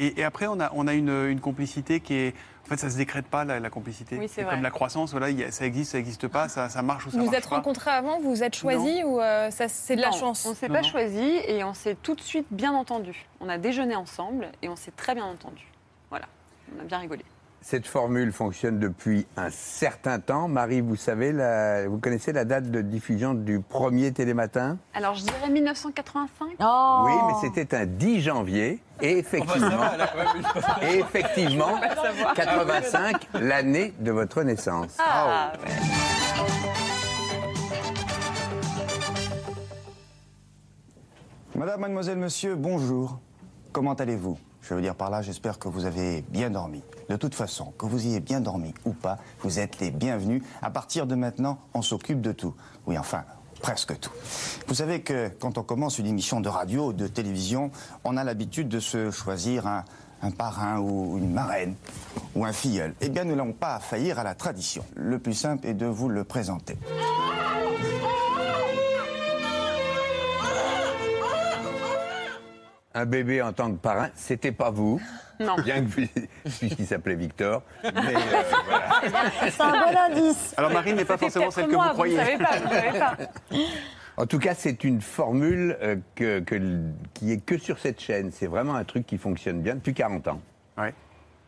S21: Et, et après, on a, on a une, une complicité qui est. En fait, ça se décrète pas la, la complicité.
S10: Oui, c'est vrai.
S21: comme la croissance. Voilà, il y a- ça existe, ça n'existe pas, ça, ça marche ou ça
S10: Vous
S21: marche
S10: êtes
S21: pas.
S10: rencontrés avant, vous vous êtes choisis ou euh, ça c'est de la
S23: Non,
S10: chance
S23: On ne s'est pas choisi et on s'est tout de suite bien entendu. On a déjeuné ensemble et on s'est très bien entendu. Voilà, on a bien rigolé.
S14: Cette formule fonctionne depuis un certain temps. Marie, vous savez, la- vous connaissez la date de diffusion du premier télématin?
S23: Alors, je dirais 1985.
S14: Oui, mais c'était un 10 janvier. Et effectivement, et effectivement
S23: On va savoir.
S14: 85, l'année de votre naissance.
S23: Ah,
S28: Madame, mademoiselle, monsieur, bonjour. Comment allez-vous? Je veux dire par là, j'espère que vous avez bien dormi. De toute façon, que vous ayez bien dormi ou pas, vous êtes les bienvenus. À partir de maintenant, on s'occupe de tout. Oui, enfin, presque tout. Vous savez que quand on commence une émission de radio ou de télévision, on a l'habitude de se choisir un, parrain ou une marraine ou un filleul. Eh bien, nous n'allons pas faillir à la tradition. Le plus simple est de vous le présenter.
S14: Un bébé en tant que parrain, c'était pas vous.
S23: Non.
S14: Bien que puisqu'il s'appelait Victor. Mais, euh, voilà.
S2: C'est un bon indice.
S21: Alors Marine n'est pas forcément celle que
S23: moi,
S21: vous croyez.
S23: Vous ne savez pas, vous ne savez pas.
S14: En tout cas, c'est une formule euh, que, que- qui est que sur cette chaîne. C'est vraiment un truc qui fonctionne bien depuis 40 ans.
S21: Ouais.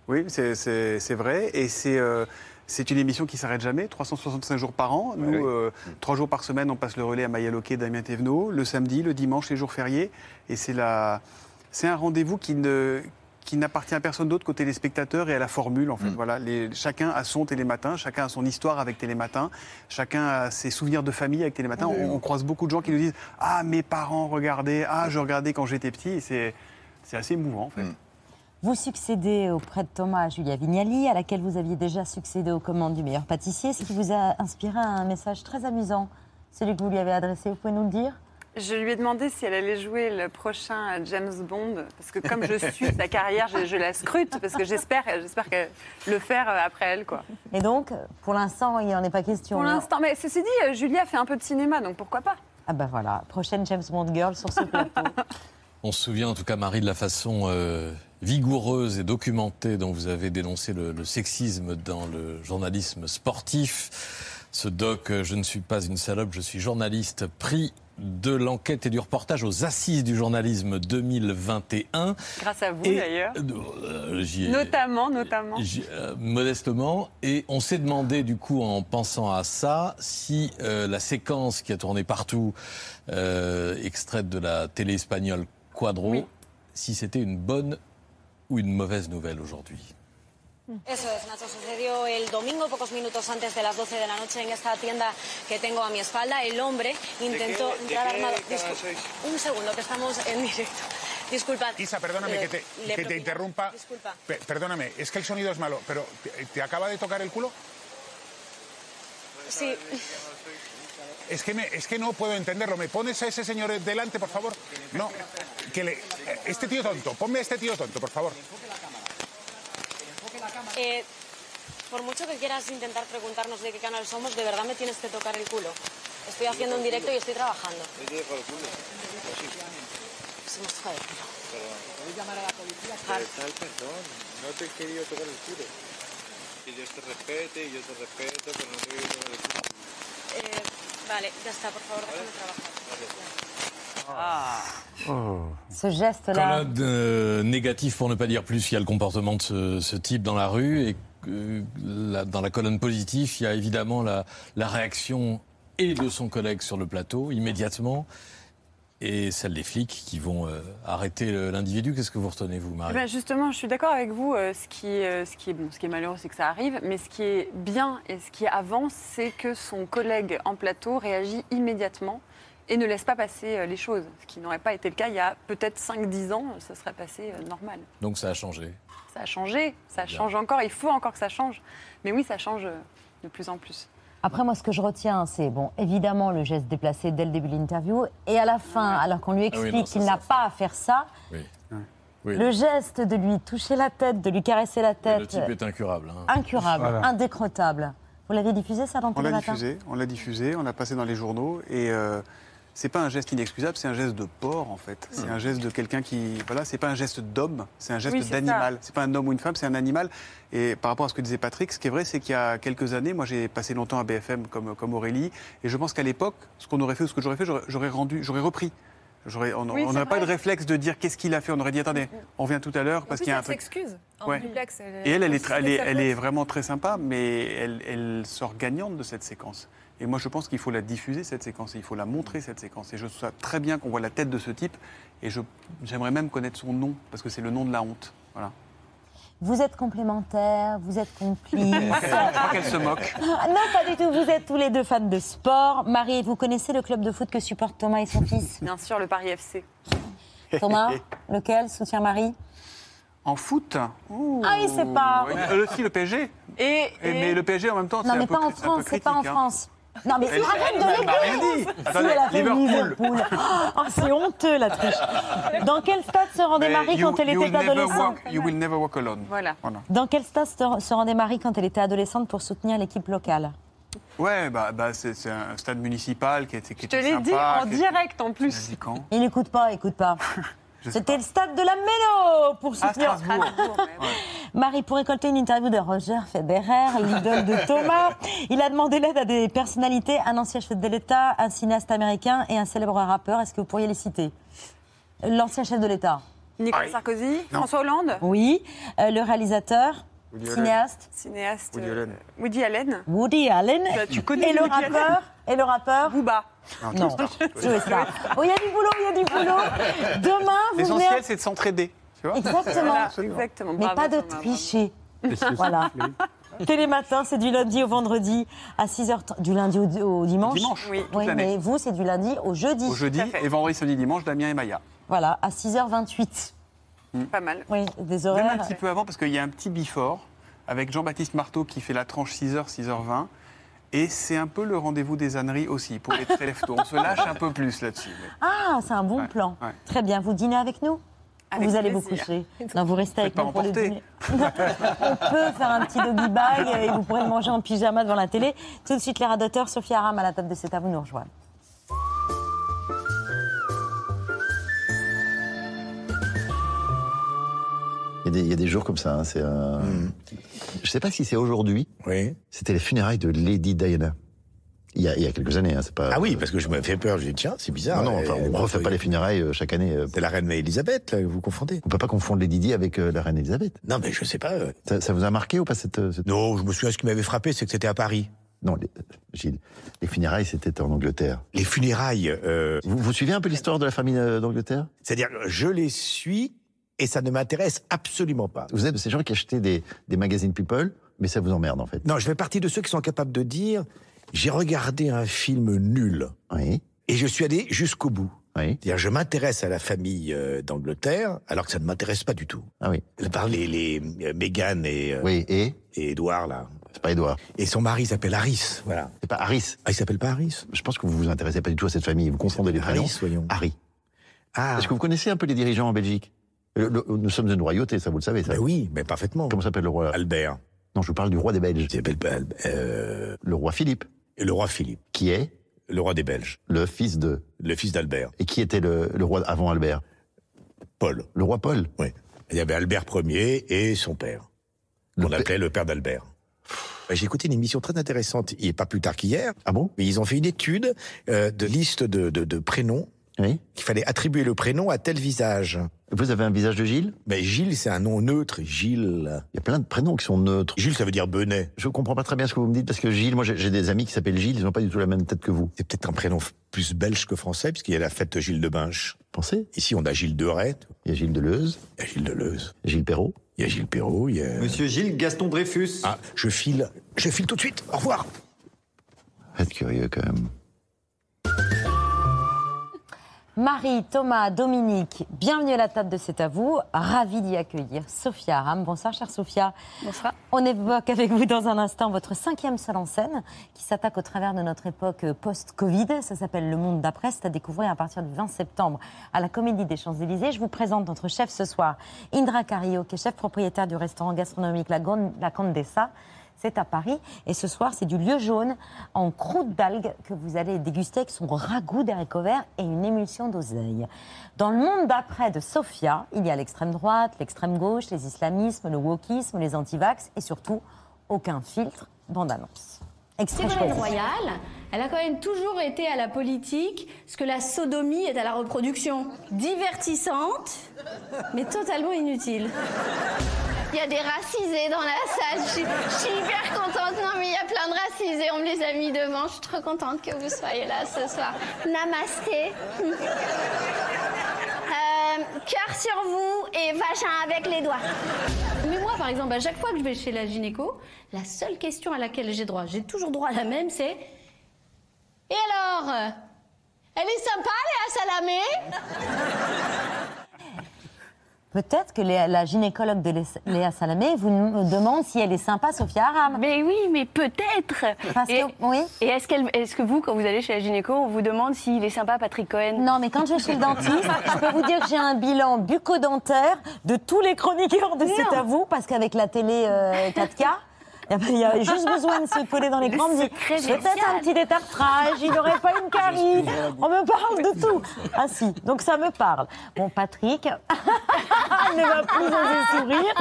S21: Oui, c'est vrai. Et c'est euh, c'est une émission qui s'arrête jamais, 365 jours par an. Nous,
S14: oui.
S21: euh, trois jours par semaine, on passe le relais à Maya Loquet, Damien Thévenot, le samedi, le dimanche, les jours fériés. Et c'est la- c'est un rendez-vous qui ne qui n'appartient à personne d'autre qu'aux téléspectateurs et à la formule en fait. Voilà, les- chacun a son télématin, chacun a son histoire avec télématin, chacun a ses souvenirs de famille avec télématin.
S14: Oui.
S21: On, on croise beaucoup de gens qui nous disent ah mes parents regardaient, ah je regardais quand j'étais petit. Et c'est c'est assez émouvant en fait.
S2: Vous succédez auprès de Thomas à Julia Vignali, à laquelle vous aviez déjà succédé aux commandes du meilleur pâtissier, ce qui vous a inspiré un message très amusant. Celui que vous lui avez adressé, vous pouvez nous le dire?
S23: Je lui ai demandé si elle allait jouer le prochain James Bond, parce que comme je suis sa carrière, je, je la scrute, parce que j'espère, j'espère qu'elle- le faire euh, après elle, quoi.
S2: Et donc, pour l'instant, il n'en est pas question.
S23: Pour l'instant, mais ceci dit, euh, Julia fait un peu de cinéma, donc pourquoi pas?
S2: Ah ben voilà, prochaine James Bond Girl sur ce plateau.
S7: On se souvient en tout cas, Marie, de la façon euh, vigoureuse et documentée dont vous avez dénoncé le, le sexisme dans le journalisme sportif. Ce doc euh, Je ne suis pas une salope, je suis journaliste, prix de l'enquête et du reportage aux assises du journalisme 2021.
S23: Grâce à vous, d'ailleurs.
S7: Euh, ai-
S23: Notamment, notamment.
S7: Euh, modestement. Et on s'est demandé, du coup, en pensant à ça, si euh, la séquence qui a tourné partout, euh, extraite de la télé espagnole Quadro, si c'était une bonne ou une mauvaise nouvelle aujourd'hui.
S29: Eso es, Nacho. Sucedió el domingo, pocos minutos antes de las 12 de la noche, en esta tienda que tengo a mi espalda. El hombre intentó
S30: de
S29: entrar
S30: qué
S29: armado. Un segundo, que estamos en directo. Disculpad.
S30: Isa, perdóname
S29: Le-
S30: que te,
S29: le
S30: que te
S29: preocupa.
S30: interrumpa.
S29: Disculpa.
S30: Pe- perdóname, es que el sonido es malo, pero ¿te, te acaba de tocar el culo?
S29: Sí.
S30: Es que, me- es que no puedo entenderlo. ¿Me pones a ese señor delante, por favor? No, que le, este tío tonto, ponme a este tío tonto, por favor.
S29: Eh, por mucho que quieras intentar preguntarnos de qué canal somos, de verdad me tienes que tocar el culo. Estoy haciendo un directo y estoy trabajando. Se me toca el culo.
S30: ¿Puedes llamar a la policía?
S29: Tal,
S30: perdón, no te he querido tocar el culo. Que Dios te respete y yo te respeto, pero no te he querido tocar el culo.
S29: Eh, vale, ya está, por favor, déjame trabajar.
S2: Ce geste-là.
S7: Colonne euh, négatif, pour ne pas dire plus, il y a le comportement de ce, ce type dans la rue. Et euh, la- dans la colonne positive, il y a évidemment la, la réaction et de son collègue sur le plateau, immédiatement, et celle des flics qui vont euh, arrêter le- l'individu. Qu'est-ce que vous retenez, vous,
S23: Eh
S7: Marie
S23: ben, justement, je suis d'accord avec vous. euh, ce, qui, euh, ce, qui est, bon, ce qui est malheureux, c'est que ça arrive. Mais ce qui est bien et ce qui avance, c'est que son collègue en plateau réagit immédiatement et ne laisse pas passer euh, les choses. Ce qui n'aurait pas été le cas il y a peut-être 5-10 ans, ça serait passé euh, normal.
S7: Donc ça a changé.
S23: Ça a changé, ça
S7: Bien.
S23: change encore. Il faut encore que ça change. Mais oui, ça change euh, de plus en plus.
S2: Après, moi, ce que je retiens, c'est, bon, évidemment, le geste déplacé dès le début de l'interview. Et à la fin, alors qu'on lui
S7: Ah oui,
S2: explique qu'il n'a pas à faire ça,
S7: Oui. Oui.
S2: le geste de lui toucher la tête, de lui caresser la
S7: Le
S2: tête,
S7: type est incurable. hein.
S2: incurable,
S21: Voilà.
S2: indécrottable. Vous l'avez diffusé, ça, dans
S21: On l'a diffusé, on l'a diffusé, on l'a passé dans les journaux et euh, c'est pas un geste inexcusable, c'est un geste de porc en fait. C'est un geste de quelqu'un qui, voilà, c'est pas un geste d'homme, c'est un geste
S23: Oui,
S21: d'animal. C'est pas un homme ou une femme, c'est un animal. Et par rapport à ce que disait Patrick, ce qui est vrai, c'est qu'il y a quelques années, moi j'ai passé longtemps à BFM comme, comme Aurélie, et je pense qu'à l'époque, ce qu'on aurait fait ou ce que j'aurais fait, j'aurais- rendu, j'aurais repris. On
S23: Oui,
S21: n'aurait pas eu de réflexe de dire qu'est-ce qu'il a fait. On aurait dit attendez, on revient tout à l'heure parce qu'il y a un truc.
S23: s'excuse
S21: Ouais. Et elle, elle est, elle est, elle est vraiment très sympa, mais elle, elle sort gagnante de cette séquence. Et moi, je pense qu'il faut la diffuser, cette séquence, et il faut la montrer, cette séquence. Et je trouve ça très bien qu'on voit la tête de ce type, et je- j'aimerais même connaître son nom, parce que c'est le nom de la honte. Voilà.
S2: Vous êtes complémentaires, vous êtes complices.
S21: Je crois qu'elle- se moque.
S2: Ah, Non, pas du tout. Vous êtes tous les deux fans de sport. Marie, vous connaissez le club de foot que supportent Thomas et son fils?
S23: Bien sûr, le Paris FC.
S2: Thomas, lequel? Soutient Marie?
S21: En foot? Ouh.
S2: Ah, il sait pas.
S21: Ouais, euh, aussi le PSG.
S23: Et,
S21: Et- Mais le PSG, en même temps, c'est
S2: Non,
S21: un
S2: mais
S21: peu
S2: pas en
S21: c'est
S2: France, c'est pas en
S21: hein.
S2: Non, mais
S21: Elle-
S2: arrête
S21: elle
S2: de l'aider. Si, elle a fait
S21: Liverpool.
S2: Liverpool. Oh, c'est honteux, la triche. Dans quel stade se rendait
S21: Mais
S2: Marie
S21: you-
S2: quand elle était adolescente
S21: walk- You will never walk alone.
S23: Voilà.
S2: Dans quel stade se rendait Marie quand elle était adolescente pour soutenir l'équipe locale?
S21: Ouais, bah, bah, c'est un stade municipal qui était, qui
S23: Je te l'ai dit en direct en plus.
S2: Il n'écoute pas, écoute pas. C'était le stade de la Méno pour
S21: À
S2: soutenir.
S21: Strasbourg.
S2: Marie, pour récolter une interview de Roger Federer, l'idole de Thomas, il a demandé l'aide à des personnalités, un ancien chef de l'État, un cinéaste américain et un célèbre rappeur. Est-ce que vous pourriez les citer? L'ancien chef de l'État.
S23: Nicolas Sarkozy, François Hollande,
S2: Oui. Euh, le réalisateur,
S21: Woody Allen.
S2: cinéaste,
S23: cinéaste
S21: Woody
S23: euh,
S21: Allen.
S23: Woody Allen.
S2: Woody Allen.
S23: Bah, tu connais
S2: et le
S23: Woody Allen
S2: rappeur Et le rappeur
S23: Booba.
S2: Non, Joey Star. Oh, il y a du boulot, il y a du boulot. Demain, vous venez...
S21: L'essentiel, c'est de s'entraider. Tu vois
S2: Exactement.
S23: Voilà,
S21: Absolument.
S23: exactement.
S2: Mais
S23: Bravo,
S2: pas de tricher. Voilà. Télématin, c'est du lundi au vendredi à 6h30. Du lundi au, au dimanche
S21: Dimanche,
S23: Oui.
S2: mais vous, c'est du lundi au jeudi.
S21: Au jeudi, et vendredi, samedi, dimanche, Damien et Maya.
S2: Voilà, à 6h28.
S23: Pas mal.
S2: Oui, des
S21: Même
S2: horaires.
S21: un petit peu avant, parce qu'il y a un petit before avec Jean-Baptiste Marteau qui fait la tranche 6h, 6h20. Et c'est un peu le rendez-vous des âneries aussi, pour les très lève-tôt. On se lâche un peu plus là-dessus. mais-
S2: Ah, c'est un bon
S21: Ouais,
S2: plan.
S21: ouais.
S2: Très bien. Vous dînez avec nous?
S23: Avec
S2: vous allez vous coucher Non, vous restez avec nous pour le dîner. On peut faire un petit doggy bag et vous pourrez le manger en pyjama devant la télé. Tout de suite, les radoteurs, Sophie Aram à la table de cet à vous nous rejoindre.
S31: Il y, a des, il y a des jours comme ça. hein, c'est un... Je sais pas si c'est aujourd'hui.
S32: Oui.
S31: C'était les funérailles de Lady Diana. Il y a, il y a quelques années, hein, c'est pas.
S32: Ah oui, parce que je me fais peur. Je dis, tiens, c'est bizarre.
S31: Non, non, enfin,
S32: Elle-
S31: on refait pas les funérailles euh, chaque année. euh.
S32: C'est la reine Elisabeth, là, vous confondez.
S31: On peut pas confondre Lady Di avec euh, la reine Elisabeth.
S32: Non, mais je sais pas. euh.
S31: Ça, ça vous a marqué ou pas cette, euh, cette-
S32: Non, je me souviens, ce qui m'avait frappé, c'est que c'était à Paris.
S31: Non, les- Gilles, les funérailles, c'était en Angleterre.
S32: Les funérailles, euh,
S31: Vous, vous suivez un peu l'histoire de la famille euh, d'Angleterre?
S32: C'est-à-dire, je les suis et ça ne m'intéresse absolument pas.
S31: Vous êtes de ces gens qui achetaient des, des magazines People, mais ça vous emmerde en fait.
S32: Non, je fais partie de ceux qui sont capables de dire, j'ai regardé un film nul
S31: Oui,
S32: et je suis allé jusqu'au bout.
S31: oui.
S32: C'est-à-dire, je m'intéresse à la famille euh, d'Angleterre, alors que ça ne m'intéresse pas du tout.
S31: Ah oui.
S32: Par les, les euh, Meghan et, euh,
S31: Oui, et?
S32: et Edward, là.
S31: C'est pas Edouard.
S32: Et son mari s'appelle Harris, voilà.
S31: C'est pas Harris.
S32: Ah, il s'appelle pas Harris
S31: Je pense que vous vous intéressez pas du tout à cette famille. Vous confondez les prénoms.
S32: Harris, voyons.
S31: Harry.
S32: Ah,
S31: Est-ce que vous connaissez un peu les dirigeants en Belgique? Le- Nous sommes une royauté, ça vous le savez, ça.
S32: ben oui, mais parfaitement.
S31: Comment s'appelle le roi
S32: Albert.
S31: Non, je vous parle du roi des Belges.
S32: Il s'appelle pas Albert, euh,
S31: Le roi Philippe,
S32: et le roi Philippe,
S31: qui est
S32: le roi des Belges,
S31: le fils de...
S32: le fils d'Albert,
S31: Et qui était le, le roi avant Albert
S32: Paul.
S31: Le roi Paul.
S32: Oui. Il y avait Albert Ier et son père, qu'on appelait le père d'Albert. Ben, J'ai écouté une émission très intéressante, il n'est pas plus tard qu'hier,
S31: Ah bon?
S32: Mais ils ont fait une étude euh, de liste de, de- de prénoms
S31: Oui.
S32: qu'il fallait attribuer le prénom à tel visage.
S31: Vous avez un visage de Gilles?
S32: Mais Gilles, c'est un nom neutre. Gilles.
S31: Il y a plein de prénoms qui sont neutres.
S32: Gilles, ça veut dire Benet.
S31: Je comprends pas très bien ce que vous me dites parce que Gilles, moi j'ai des amis qui s'appellent Gilles, ils n'ont pas du tout la même tête que vous.
S32: C'est peut-être un prénom plus belge que français, puisqu'il y a la fête Gilles de Binche.
S31: Pensez
S32: Ici, on a Gilles de Rais.
S31: Il y a Gilles Deleuze.
S32: Il y a Gilles Deleuze.
S31: Gilles Perrault.
S32: Il y a Gilles Perrault. Il y a...
S33: Monsieur Gilles Gaston Dreyfus.
S32: Ah, je file. Je file tout de suite. Au revoir.
S31: Faites curieux quand même.
S2: Marie, Thomas, Dominique, bienvenue à la table de C'est à vous. Ravi d'y accueillir Sophia Aram. Bonsoir, chère Sophia.
S23: Bonsoir.
S2: On évoque avec vous dans un instant votre cinquième seul en scène qui s'attaque au travers de notre époque post-Covid. Ça s'appelle Le Monde d'après. C'est à découvrir à partir du 20 septembre à la Comédie des Champs-Élysées. Je vous présente notre chef ce soir, Indra Carillo, qui est chef propriétaire du restaurant gastronomique La Condessa. C'est à Paris. Et ce soir, c'est du lieu jaune en croûte d'algues que vous allez déguster avec son ragoût d'haricots verts et une émulsion d'oseille. Dans le monde d'après de Sophia, il y a l'extrême droite, l'extrême gauche, les islamismes, le wokisme, les antivax et surtout aucun filtre. Bande-annonce.
S34: Ségolène. Royal, elle a quand même toujours été à la politique ce que la sodomie est à la reproduction. Divertissante, mais totalement inutile.
S35: Il y a des racisés dans la salle. Je suis, hyper contente. Non, mais il y a plein de racisés. On me les a mis devant. Je suis trop contente que vous soyez là ce soir. Namasté. Euh, cœur sur vous et vagin avec les doigts.
S34: Mais moi, par exemple, à chaque fois que je vais chez la gynéco, la seule question à laquelle j'ai droit, j'ai toujours droit à la même, c'est Et alors? Elle est sympa, Léa Salamé?
S2: Peut-être que Léa- la gynécologue de Lé- Léa Salamé vous demande si elle est sympa, Sophia Aram.
S35: Mais oui, mais peut-être.
S2: Parce
S35: et,
S2: que, oui.
S35: Et est-ce, est-ce que vous, quand vous allez chez la gynéco, on vous demande s'il est sympa, Patrick Cohen?
S2: Non, mais quand je vais chez le dentiste, je peux vous dire que j'ai un bilan bucco-dentaire de tous les chroniqueurs de C'est à vous, parce qu'avec la télé euh, 4K, eh ben, il y a juste besoin de se coller dans les
S35: Le
S2: grandes Peut-être un petit détartrage, il n'aurait pas une carie. On me parle de tout. Ah si, donc ça me parle. Bon, Patrick ne va plus oser sourire,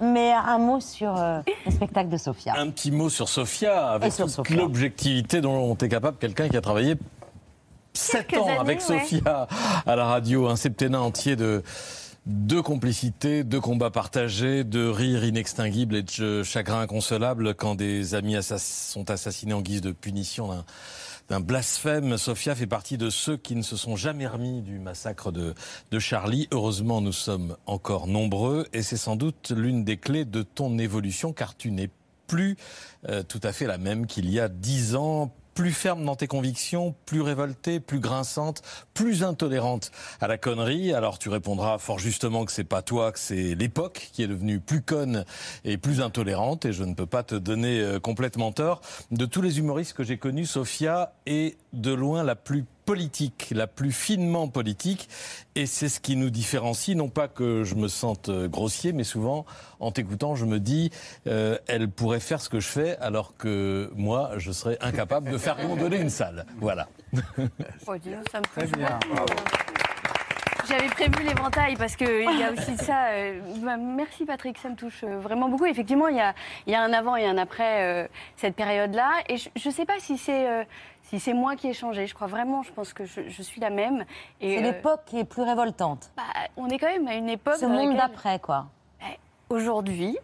S2: mais un mot sur euh, le spectacle de Sophia.
S7: Un petit mot sur Sophia, avec
S2: sur
S7: toute l'objectivité dont est capable quelqu'un qui a travaillé sept
S35: Quelques
S7: ans
S35: années,
S7: avec
S35: ouais.
S7: Sophia à la radio, un septennat entier de de complicité, de combats partagés, de rires inextinguibles et de chagrin inconsolable quand des amis sont assassinés en guise de punition d'un blasphème. Sophia fait partie de ceux qui ne se sont jamais remis du massacre de, de Charlie. Heureusement, nous sommes encore nombreux et c'est sans doute l'une des clés de ton évolution car tu n'es plus euh, tout à fait la même qu'il y a dix ans. Plus ferme dans tes convictions, plus révoltée, plus grinçante, plus intolérante à la connerie. Alors tu répondras fort justement que c'est pas toi, que c'est l'époque qui est devenue plus conne et plus intolérante. Et je ne peux pas te donner euh, complètement tort. De tous les humoristes que j'ai connus, Sophia est de loin la plus politique, la plus finement politique, et c'est ce qui nous différencie. Non pas que je me sente grossier, mais souvent, en t'écoutant, je me dis, euh, elle pourrait faire ce que je fais, alors que moi, je serais incapable de faire gondoler une salle. Voilà.
S35: Oh, dis donc, ça me. J'avais prévu l'éventail parce qu'il y a aussi de ça. euh, bah, merci Patrick, ça me touche euh, vraiment beaucoup. Effectivement, il y a, il y a un avant et un après euh, cette période-là. Et je ne sais pas si c'est euh, si c'est moi qui ai changé. Je crois vraiment, je pense que je, je suis la même.
S2: C'est
S35: euh,
S2: l'époque qui est plus révoltante.
S35: bah, on est quand même à une époque.
S2: Ce monde d'après, quoi.
S35: Eh, Aujourd'hui,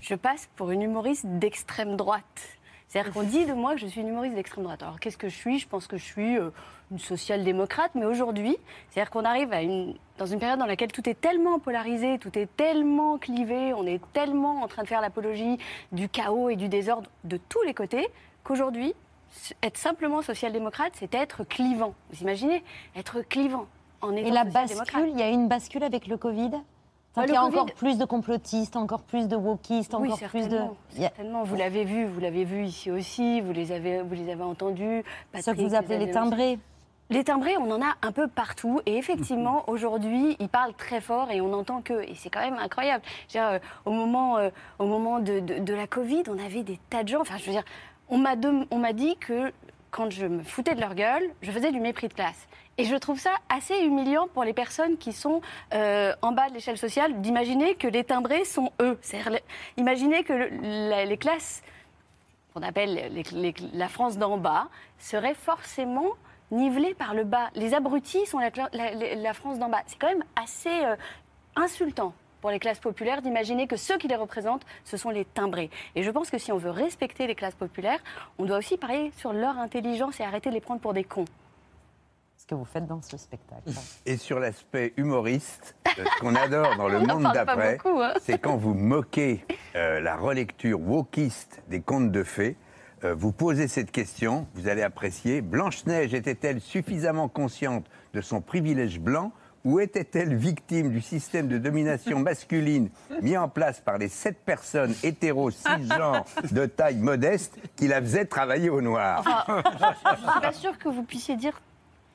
S35: je passe pour une humoriste d'extrême droite. C'est-à-dire qu'on dit de moi que je suis une humoriste d'extrême droite. Alors qu'est-ce que je suis? Je pense que je suis euh, une social-démocrate, mais aujourd'hui, c'est-à-dire qu'on arrive à une, dans une période dans laquelle tout est tellement polarisé, tout est tellement clivé, on est tellement en train de faire l'apologie du chaos et du désordre de tous les côtés, qu'aujourd'hui, être simplement social-démocrate, c'est être clivant. Vous imaginez Être clivant en étant
S2: Et la bascule, il y a eu une bascule avec le Covid
S35: Bah,
S2: il y a
S35: Covid-
S2: encore plus de complotistes, encore plus de wokistes,
S35: Oui,
S2: encore plus de...
S35: certainement. Vous l'avez vu, vous l'avez vu ici aussi, vous les avez, vous les avez entendus.
S2: Ceux que
S35: Patrick,
S2: vous appelez les timbrés.
S35: Les timbrés, on en a un peu partout. Et effectivement, aujourd'hui, ils parlent très fort et on n'entend que. Et c'est quand même incroyable. Je veux dire, euh, au moment, euh, au moment de, de- de la Covid, on avait des tas de gens. Enfin, je veux dire, on m'a dit que quand je me foutais de leur gueule, je faisais du mépris de classe. Et je trouve ça assez humiliant pour les personnes qui sont euh, en bas de l'échelle sociale d'imaginer que les timbrés sont eux. Imaginer que les classes qu'on appelle la France d'en bas seraient forcément nivelés par le bas. Les abrutis sont la France d'en bas. C'est quand même assez euh, insultant pour les classes populaires d'imaginer que ceux qui les représentent, ce sont les timbrés. Et je pense que si on veut respecter les classes populaires, on doit aussi parier sur leur intelligence et arrêter de les prendre pour des cons.
S2: Ce que vous faites dans ce spectacle.
S14: Et sur l'aspect humoriste, euh, ce qu'on adore dans le monde d'après,
S35: hein.
S14: c'est quand vous moquez euh, la relecture wokiste des contes de fées. euh, vous posez cette question, vous allez apprécier. Blanche-Neige était-elle suffisamment consciente de son privilège blanc ou était-elle victime du système de domination masculine mis en place par les sept personnes hétéros cisgenres de taille modeste qui la faisaient travailler au noir
S35: Enfin, je suis pas sûre que vous puissiez dire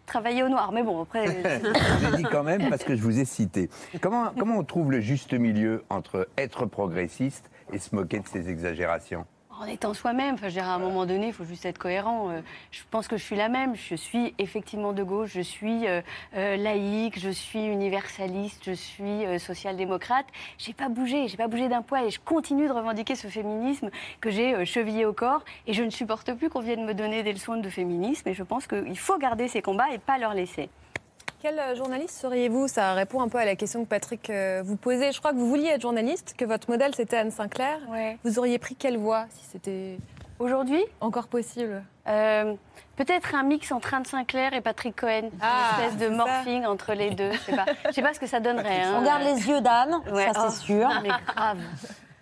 S35: travailler au noir, mais bon, après...
S14: J'ai dit quand même parce que je vous ai cité. Comment, comment on trouve le juste milieu entre être progressiste et se moquer de ces exagérations?
S35: En étant soi-même, enfin, je dirais, à un moment donné, il faut juste être cohérent. Euh, Je pense que je suis la même. Je suis effectivement de gauche, je suis euh, euh, laïque, je suis universaliste, je suis social-démocrate. J'ai pas bougé, j'ai pas bougé d'un poil et je continue de revendiquer ce féminisme que j'ai chevillé au corps. Et je ne supporte plus qu'on vienne me donner des leçons de féminisme. Et je pense qu'il faut garder ces combats et pas leur laisser.
S10: Quel euh, journaliste seriez-vous? Ça répond un peu à la question que Patrick euh, vous posait. Je crois que vous vouliez être journaliste, que votre modèle c'était Anne Sinclair. Vous auriez pris quelle voie si c'était
S35: Aujourd'hui?
S10: encore possible?
S35: Euh, Peut-être un mix entre Anne Sinclair et Patrick Cohen.
S10: Ah,
S35: une espèce de
S10: ça.
S35: morphing entre les deux. Je sais pas, je sais pas ce que ça donnerait. hein.
S2: On garde les yeux d'Anne,
S35: Ouais,
S2: ça
S35: oh,
S2: c'est sûr.
S35: Mais grave.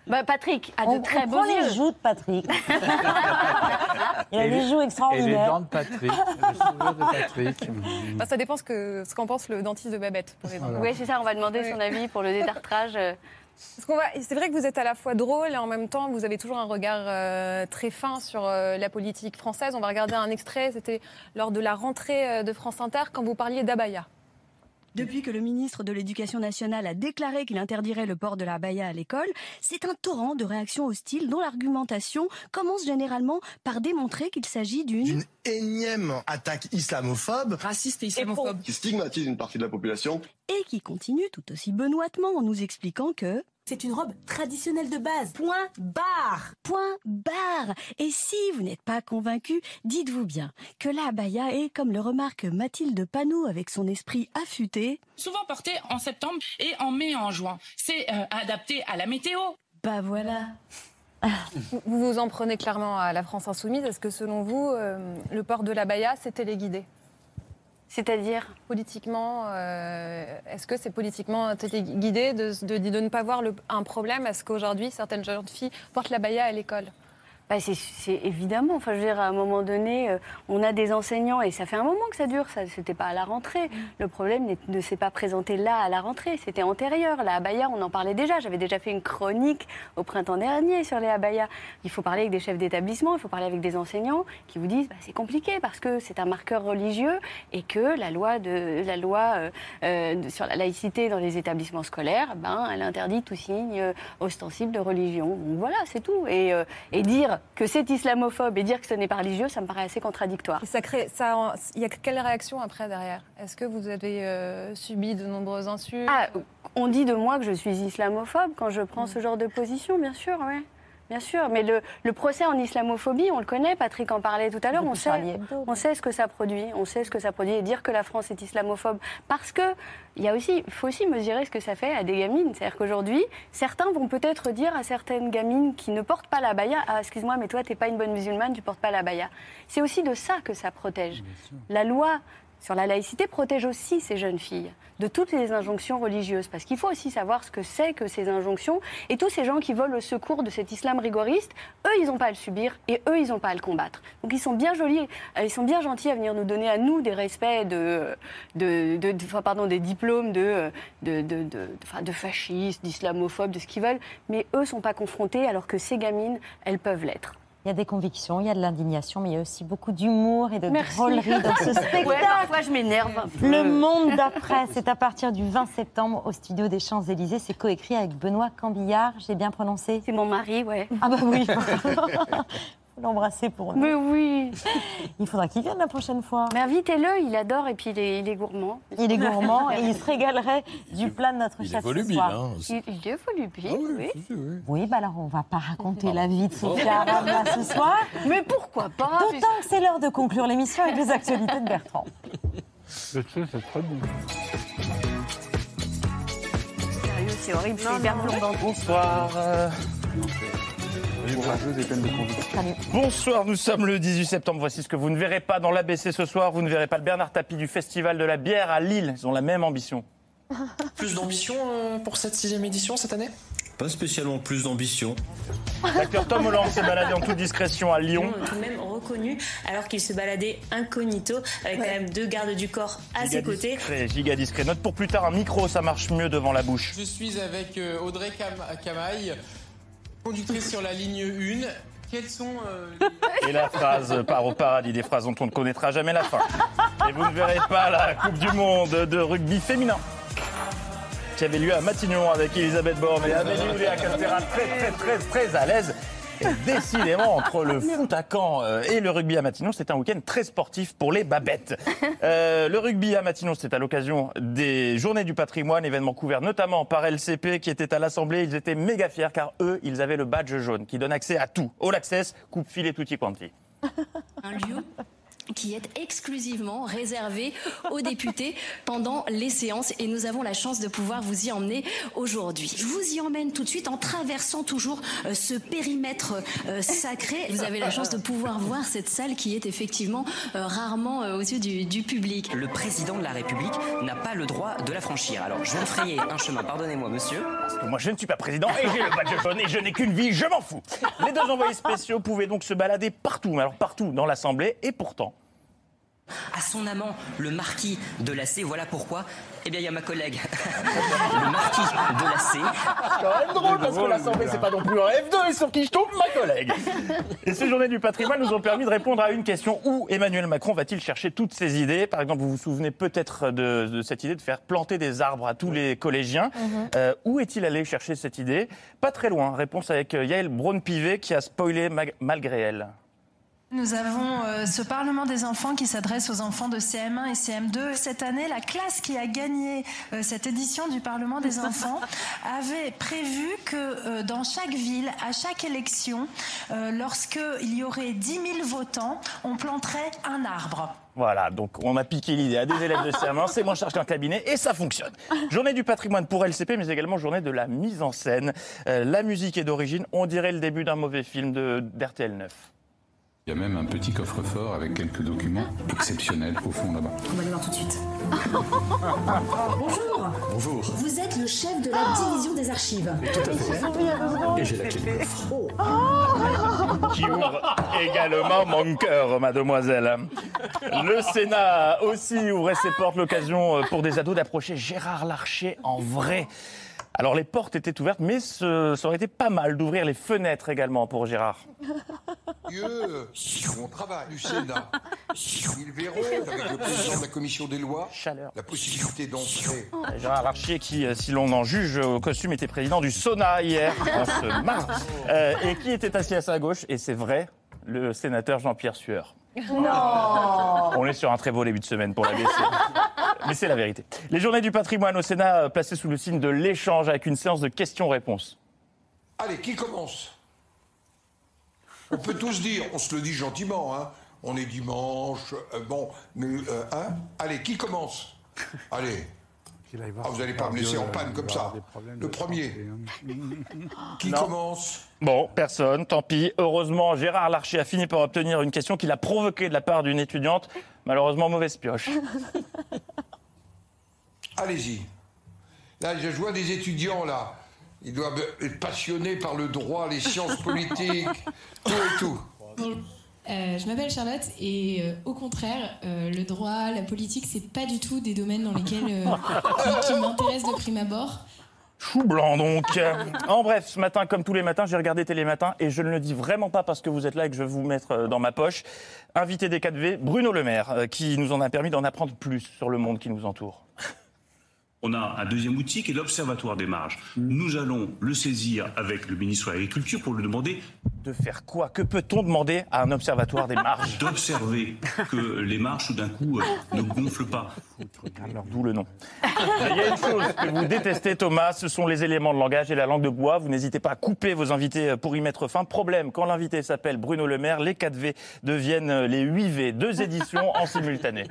S35: Bah, Patrick a
S2: On,
S35: de très
S2: on
S35: beaux
S2: prend
S35: yeux.
S2: les joues de Patrick. Il a
S36: Et
S2: des
S36: les-
S2: joues
S36: Et les
S2: extraordinaires.
S36: dents de Patrick, le sourire de Patrick.
S10: Bah, Ça dépend ce que- ce qu'en pense le dentiste de Babette. Pour les dents.
S35: Oui, c'est ça, on va demander son avis pour le détartrage.
S10: Parce qu'on va- C'est vrai que vous êtes à la fois drôle et en même temps vous avez toujours un regard euh, très fin sur euh, la politique française. On va regarder un extrait, c'était lors de la rentrée euh, de France Inter quand vous parliez d'Abaya.
S33: Depuis que le ministre de l'Éducation nationale a déclaré qu'il interdirait le port de la baya à l'école, c'est un torrent de réactions hostiles dont l'argumentation commence généralement par démontrer qu'il s'agit d'une
S37: énième attaque islamophobe,
S33: raciste et islamophobe,
S37: qui stigmatise une partie de la population.
S33: et qui continue tout aussi benoîtement en nous expliquant que c'est une robe traditionnelle de base. Point barre. Point barre. Et si vous n'êtes pas convaincu, dites-vous bien que la abaya est, comme le remarque Mathilde Panot avec son esprit affûté,
S38: souvent porté en septembre et en mai et en juin. C'est euh, adapté à la météo.
S33: bah voilà.
S10: Vous vous en prenez clairement à la France insoumise. Est-ce que selon vous, euh, le port de l'Abaya, c'est téléguidé
S35: C'est-à-dire
S10: Politiquement, euh, est-ce que c'est politiquement téléguidé de, de, ne pas voir un problème? À ce qu'aujourd'hui certaines jeunes filles portent l'Abaya à l'école?
S35: Bah, c'est- évidemment, enfin, je veux dire, à un moment donné, euh, on a des enseignants et ça fait un moment que ça dure, ça c'était pas à la rentrée. Le problème ne s'est pas présenté là à la rentrée, c'était antérieur. La abaya, on en parlait déjà, j'avais déjà fait une chronique au printemps dernier sur les abayas. Il faut parler avec des chefs d'établissement, il faut parler avec des enseignants qui vous disent bah, c'est compliqué parce que c'est un marqueur religieux et que la loi, de, la loi euh, euh, sur la laïcité dans les établissements scolaires, ben, elle interdit tout signe ostensible de religion. Donc voilà, c'est tout. Et, et dire que c'est islamophobe et dire que ce n'est pas religieux, ça me paraît assez contradictoire.
S10: Et ça crée, ça, il y a quelle réaction après derrière? Est-ce que vous avez euh, subi de nombreuses insultes?
S35: Ah, on dit de moi que je suis islamophobe quand je prends ce genre de position, bien sûr, ouais. Bien sûr, mais le, le procès en islamophobie, on le connaît, Patrick en parlait tout à l'heure, on sait, on ce que ça produit, on sait ce que ça produit, et dire que la France est islamophobe, parce que il y a aussi, faut aussi mesurer ce que ça fait à des gamines. C'est-à-dire qu'aujourd'hui, certains vont peut-être dire à certaines gamines qui ne portent pas la baya, ah, excuse-moi, mais toi, t'es pas une bonne musulmane, tu portes pas la baya. C'est aussi de ça que ça protège. La loi sur la laïcité protège aussi ces jeunes filles de toutes les injonctions religieuses. Parce qu'il faut aussi savoir ce que c'est que ces injonctions. Et tous ces gens qui volent le secours de cet islam rigoriste, eux, ils n'ont pas à le subir et eux, ils n'ont pas à le combattre. Donc ils sont bien jolis, euh, ils sont bien gentils à venir nous donner à nous des respects des diplômes de, de, fascistes, d'islamophobes, de ce qu'ils veulent. Mais eux ne sont pas confrontés alors que ces gamines, elles peuvent l'être.
S2: Il y a des convictions, il y a de l'indignation, mais il y a aussi beaucoup d'humour et de
S35: Merci.
S2: drôlerie dans ce spectacle.
S35: Ouais, parfois, je m'énerve.
S2: Le monde d'après, c'est à partir du 20 septembre au studio des Champs-Élysées. C'est coécrit avec Benoît Cambillard, j'ai bien prononcé
S35: C'est mon mari, ouais.
S2: Ah bah oui. L'embrasser pour nous.
S35: Mais oui.
S2: Il faudra qu'il vienne la prochaine fois.
S35: Mais invitez-le, il adore et puis il est, il est gourmand.
S2: Il est gourmand et il se régalerait du plat de notre
S7: Il est volubile, hein.
S35: Il, il est volubile, oui.
S2: Oui, bah alors on va pas raconter la vie de Sophia Aram là ce soir.
S35: Mais pourquoi pas
S2: D'autant que c'est l'heure de conclure l'émission avec les actualités de Bertrand.
S36: C'est très bon.
S35: Sérieux, c'est horrible, c'est hyper plombant.
S39: Bonsoir. euh,
S21: Courageuse et pleine de conviction.
S39: Bonsoir, nous sommes le 18 septembre. Voici ce que vous ne verrez pas dans l'ABC ce soir. Vous ne verrez pas le Bernard Tapie du Festival de la bière à Lille. Ils ont la même ambition.
S40: Plus d'ambition euh, pour cette sixième édition cette année?
S41: Pas spécialement plus d'ambition.
S39: L'acteur Tom Holland s'est baladé en toute discrétion à Lyon.
S42: tout de même reconnu alors qu'il se baladait incognito avec quand même deux gardes du corps à ses côtés.
S39: discret, giga discret. Note pour plus tard, un micro, ça marche mieux devant la bouche.
S43: Je suis avec euh, Audrey Cam- Camaille, conductrice sur la ligne 1. Quels sont euh,
S39: Et la phrase part au paradis, des phrases dont on ne connaîtra jamais la fin. Et vous ne verrez pas la Coupe du Monde de rugby féminin qui avait lieu à Matignon avec Elisabeth Borne et Amélie Oudéa Castéra très très très très à l'aise. Décidément, entre le foot à Caen euh, et le rugby à Matignon, c'est un week-end très sportif pour les babettes. Euh, le rugby à Matignon, c'est à l'occasion des Journées du patrimoine, événement couvert notamment par LCP qui était à l'Assemblée. Ils étaient méga fiers car eux, ils avaient le badge jaune qui donne accès à tout. All access, coupe filet tutti quanti.
S44: un lieu qui est exclusivement réservé aux députés pendant les séances et nous avons la chance de pouvoir vous y emmener aujourd'hui. Je vous y emmène tout de suite en traversant toujours euh, ce périmètre euh, sacré. Vous avez la chance de pouvoir voir cette salle qui est effectivement euh, rarement euh, aux yeux du, du public.
S45: Le président de la République n'a pas le droit de la franchir. Alors, je vais me frayer un chemin, pardonnez-moi, monsieur.
S39: Parce que moi, je ne suis pas président et j'ai le badge jaune et je n'ai qu'une vie, je m'en fous. Les deux envoyés spéciaux pouvaient donc se balader partout, mais alors partout dans l'Assemblée, et pourtant.
S45: À son amant, le marquis de Lacé, voilà pourquoi. Eh bien, il y a ma collègue, le marquis de Lacé.
S39: C'est quand même drôle parce que l'Assemblée, c'est pas non plus un F2 et sur qui je tombe, ma collègue. Et ces journées du patrimoine nous ont permis de répondre à une question où Emmanuel Macron va-t-il chercher toutes ses idées? Par exemple, vous vous souvenez peut-être de, de cette idée de faire planter des arbres à tous les collégiens.
S44: Mhm.
S39: Euh, où est-il allé chercher cette idée? Pas très loin. Réponse avec euh, Yael Braun-Pivet qui a spoilé malgré elle.
S46: Nous avons euh, ce Parlement des enfants qui s'adresse aux enfants de CM1 et CM2. Cette année, la classe qui a gagné euh, cette édition du Parlement des enfants avait prévu que euh, dans chaque ville, à chaque élection, lorsqu'il y aurait 10 000 votants, on planterait un arbre.
S39: Voilà, donc on a piqué l'idée à des élèves de CM1, c'est moins cher qu'un cabinet et ça fonctionne. Journée du patrimoine pour LCP, mais également journée de la mise en scène. La musique est d'origine, on dirait le début d'un mauvais film de- d'RTL 9.
S47: Il y a même un petit coffre-fort avec quelques documents exceptionnels au fond là-bas.
S44: On va le voir tout de suite. Bonjour.
S47: Bonjour.
S44: Vous êtes le chef de la division des archives.
S47: Tout à fait. Et j'ai la clé du coffre.
S39: qui ouvre également mon cœur, mademoiselle. Le Sénat aussi ouvrait ses portes, l'occasion euh, pour des ados d'approcher Gérard Larcher en vrai. Alors les portes étaient ouvertes, mais ce- ça aurait été pas mal d'ouvrir les fenêtres également pour Gérard.
S48: Dieu, mon travail du Sénat. Ils verront, avec le président de la commission des lois, la possibilité d'entrer.
S39: Gérard Larcher, qui, euh, si l'on en juge au costume, était président du Sona hier, on se marre, Euh, et qui était assis à sa gauche, et c'est vrai, le sénateur Jean-Pierre Sueur.
S2: Non
S39: On est sur un très beau début de semaine pour la BC. Mais c'est la vérité. Les journées du patrimoine au Sénat euh, placées sous le signe de l'échange avec une séance de questions-réponses.
S48: Allez, qui commence? On peut tous dire, on se le dit gentiment, hein. On est dimanche, euh, bon, mais, euh, hein? Allez, qui commence? Allez. Ah, vous n'allez pas me laisser en panne comme ça. Le premier. Qui
S39: Non.
S48: commence
S39: Bon, personne, tant pis. Heureusement, Gérard Larcher a fini par obtenir une question qu'il a provoquée de la part d'une étudiante. Malheureusement, mauvaise pioche.
S48: Allez-y. Là, je vois des étudiants, là. Ils doivent être passionnés par le droit, les sciences politiques, tout et tout.
S49: Euh, je m'appelle Charlotte et euh, au contraire, euh, le droit, la politique, c'est pas du tout des domaines dans lesquels qui, qui m'intéressent de prime abord.
S39: Chou blanc donc. En bref, ce matin, comme tous les matins, j'ai regardé Télématin et je ne le dis vraiment pas parce que vous êtes là et que je vais vous mettre dans ma poche. Invité des 4V, Bruno Le Maire, qui nous en a permis d'en apprendre plus sur le monde qui nous entoure.
S50: On a un deuxième outil qui est l'Observatoire des marges. Nous allons le saisir avec le ministre de l'Agriculture pour lui demander
S39: De faire quoi? Que peut-on demander à un observatoire des marges?
S50: D'observer que les marges, tout d'un coup, euh, ne gonflent pas.
S39: Alors d'où le nom. Il y a une chose que vous détestez, Thomas, ce sont les éléments de langage et la langue de bois. Vous n'hésitez pas à couper vos invités pour y mettre fin. Problème, quand l'invité s'appelle Bruno Le Maire, les 4 V deviennent les 8 V. Deux éditions en simultané.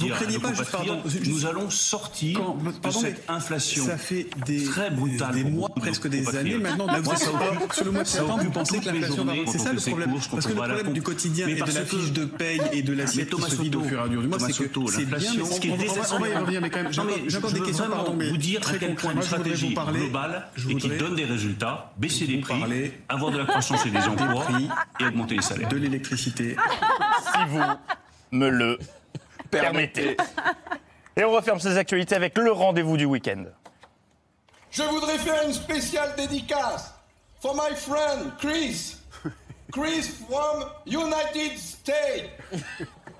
S50: Vous craignez pas, juste, pardon, nous allons sortir Quand, pardon, de cette inflation
S41: ça fait des,
S50: très brutale,
S41: des mois, presque des années maintenant. Là, vous êtes pas, sur le mois de septembre, vous pensez que l'inflation va C'est ça le problème. Parce que le problème du quotidien et de la fiche de paye et de l'assiette qui se vide au fur et à mesure du mois, c'est que c'est bien, mais
S50: ce qui est
S41: on va y revenir, mais quand même, j'ai encore des questions, pardon, mais
S50: vous dire à quel point une stratégie globale et qui donne des résultats, baisser les prix, avoir de la croissance et des emplois et augmenter les salaires.
S41: De l'électricité.
S39: Si vous me le permettez. Et on referme ces actualités avec le rendez-vous du week-end.
S51: Je voudrais faire une spéciale dédicace for my friend Chris. Chris from United States.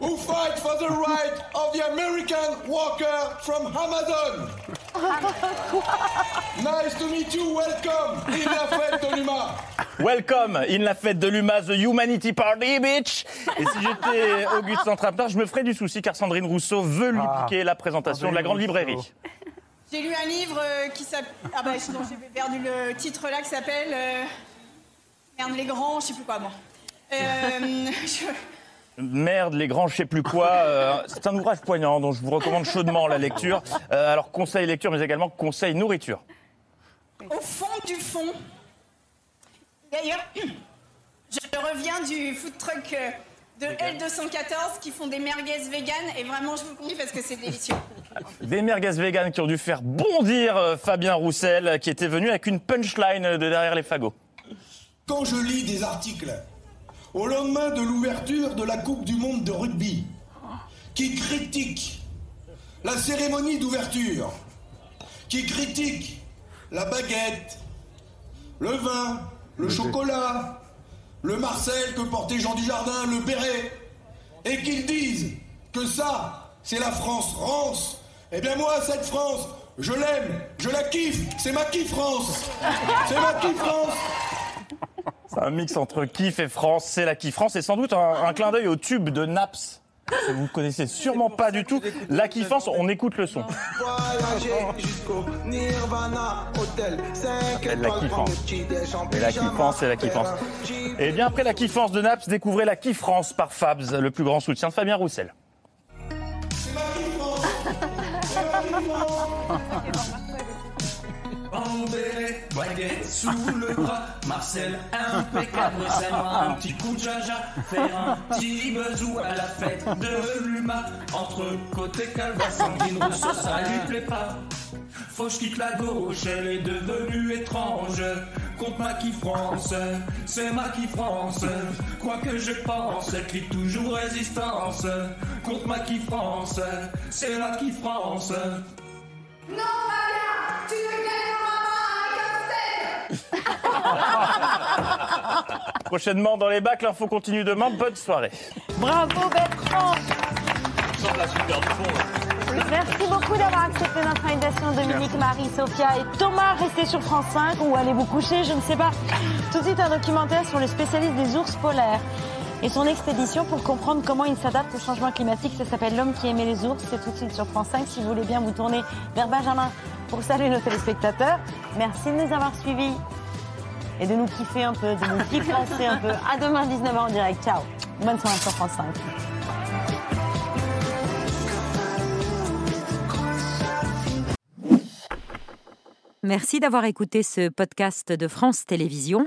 S51: Who fight for the right of the American worker from Amazon. nice to meet you. Welcome in la fête de l'humain.
S39: Welcome in la fête de l'UMA, The Humanity Party, bitch Et si j'étais Augustin Trappin, je me ferais du souci car Sandrine Rousseau veut lui
S52: Ah.
S39: piquer la présentation de la grande librairie.
S52: J'ai lu un livre euh, qui s'appelle. Ah bah sinon j'ai perdu le titre là qui s'appelle. euh, Merde les grands, je sais plus quoi moi. Euh, je-
S39: Merde, les grands, je sais plus quoi. euh, c'est un ouvrage poignant dont je vous recommande chaudement la lecture. Euh, alors, conseil lecture, mais également conseil nourriture.
S52: Au fond du fond. D'ailleurs, je reviens du food truck euh, de L214 qui font des merguez vegan et vraiment je vous le conseille parce que c'est délicieux.
S39: Des merguez véganes qui ont dû faire bondir Fabien Roussel, qui était venu avec une punchline de derrière les fagots.
S51: Quand je lis des articles au lendemain de l'ouverture de la Coupe du Monde de rugby qui critiquent la cérémonie d'ouverture, qui critiquent la baguette, le vin, le chocolat, le Marcel que portait Jean Dujardin, le béret, et qu'ils disent que ça, c'est la France rance, eh bien moi, cette France, je l'aime, je la kiffe, c'est ma kiff France, c'est ma kiff France.
S39: C'est un mix entre kiff et France. C'est la kiff France et sans doute un, un clin d'œil au tube de Naps. Que vous connaissez sûrement pas du tout. La kiffance, on écoute le son.
S51: Voyager jusqu'au Nirvana Hotel 5
S39: La kiffance. Et la kiffance, c'est la kiffance. Et bien après la kiffance de Naps, découvrez la kiffrance par Fabs, le plus grand soutien de Fabien Roussel.
S53: Sous le bras, Marcel impeccable, moi un petit coup de jaja, faire un petit bezou à la fête de l'humain, entre côté calva, Sandrine Rousseau, ça lui plaît pas. Je quitte la gauche, elle est devenue étrange. Contre ma qui France, c'est ma qui France. Quoi que je pense, elle crie toujours résistance. Contre ma qui France, c'est ma qui France.
S52: Non, Fabien, tu ne un
S39: Prochainement dans les bacs, l'info continue demain. Bonne soirée.
S2: Bravo Bertrand Merci beaucoup d'avoir accepté notre invitation, Dominique, Marie, Sophia et Thomas. Restez sur France 5 ou allez vous coucher, je ne sais pas. Tout de suite, un documentaire sur le spécialiste des ours polaires et son expédition pour comprendre comment il s'adapte au changement climatique. Ça s'appelle L'homme qui aimait les ours. C'est tout de suite sur France 5. Si vous voulez bien vous tourner vers Benjamin pour saluer nos téléspectateurs. Merci de nous avoir suivis et de nous kiffer un peu, de nous kiffer un peu. À demain, 19h en direct. Ciao. Bonne soirée sur France 5.
S54: Merci d'avoir écouté ce podcast de France Télévisions.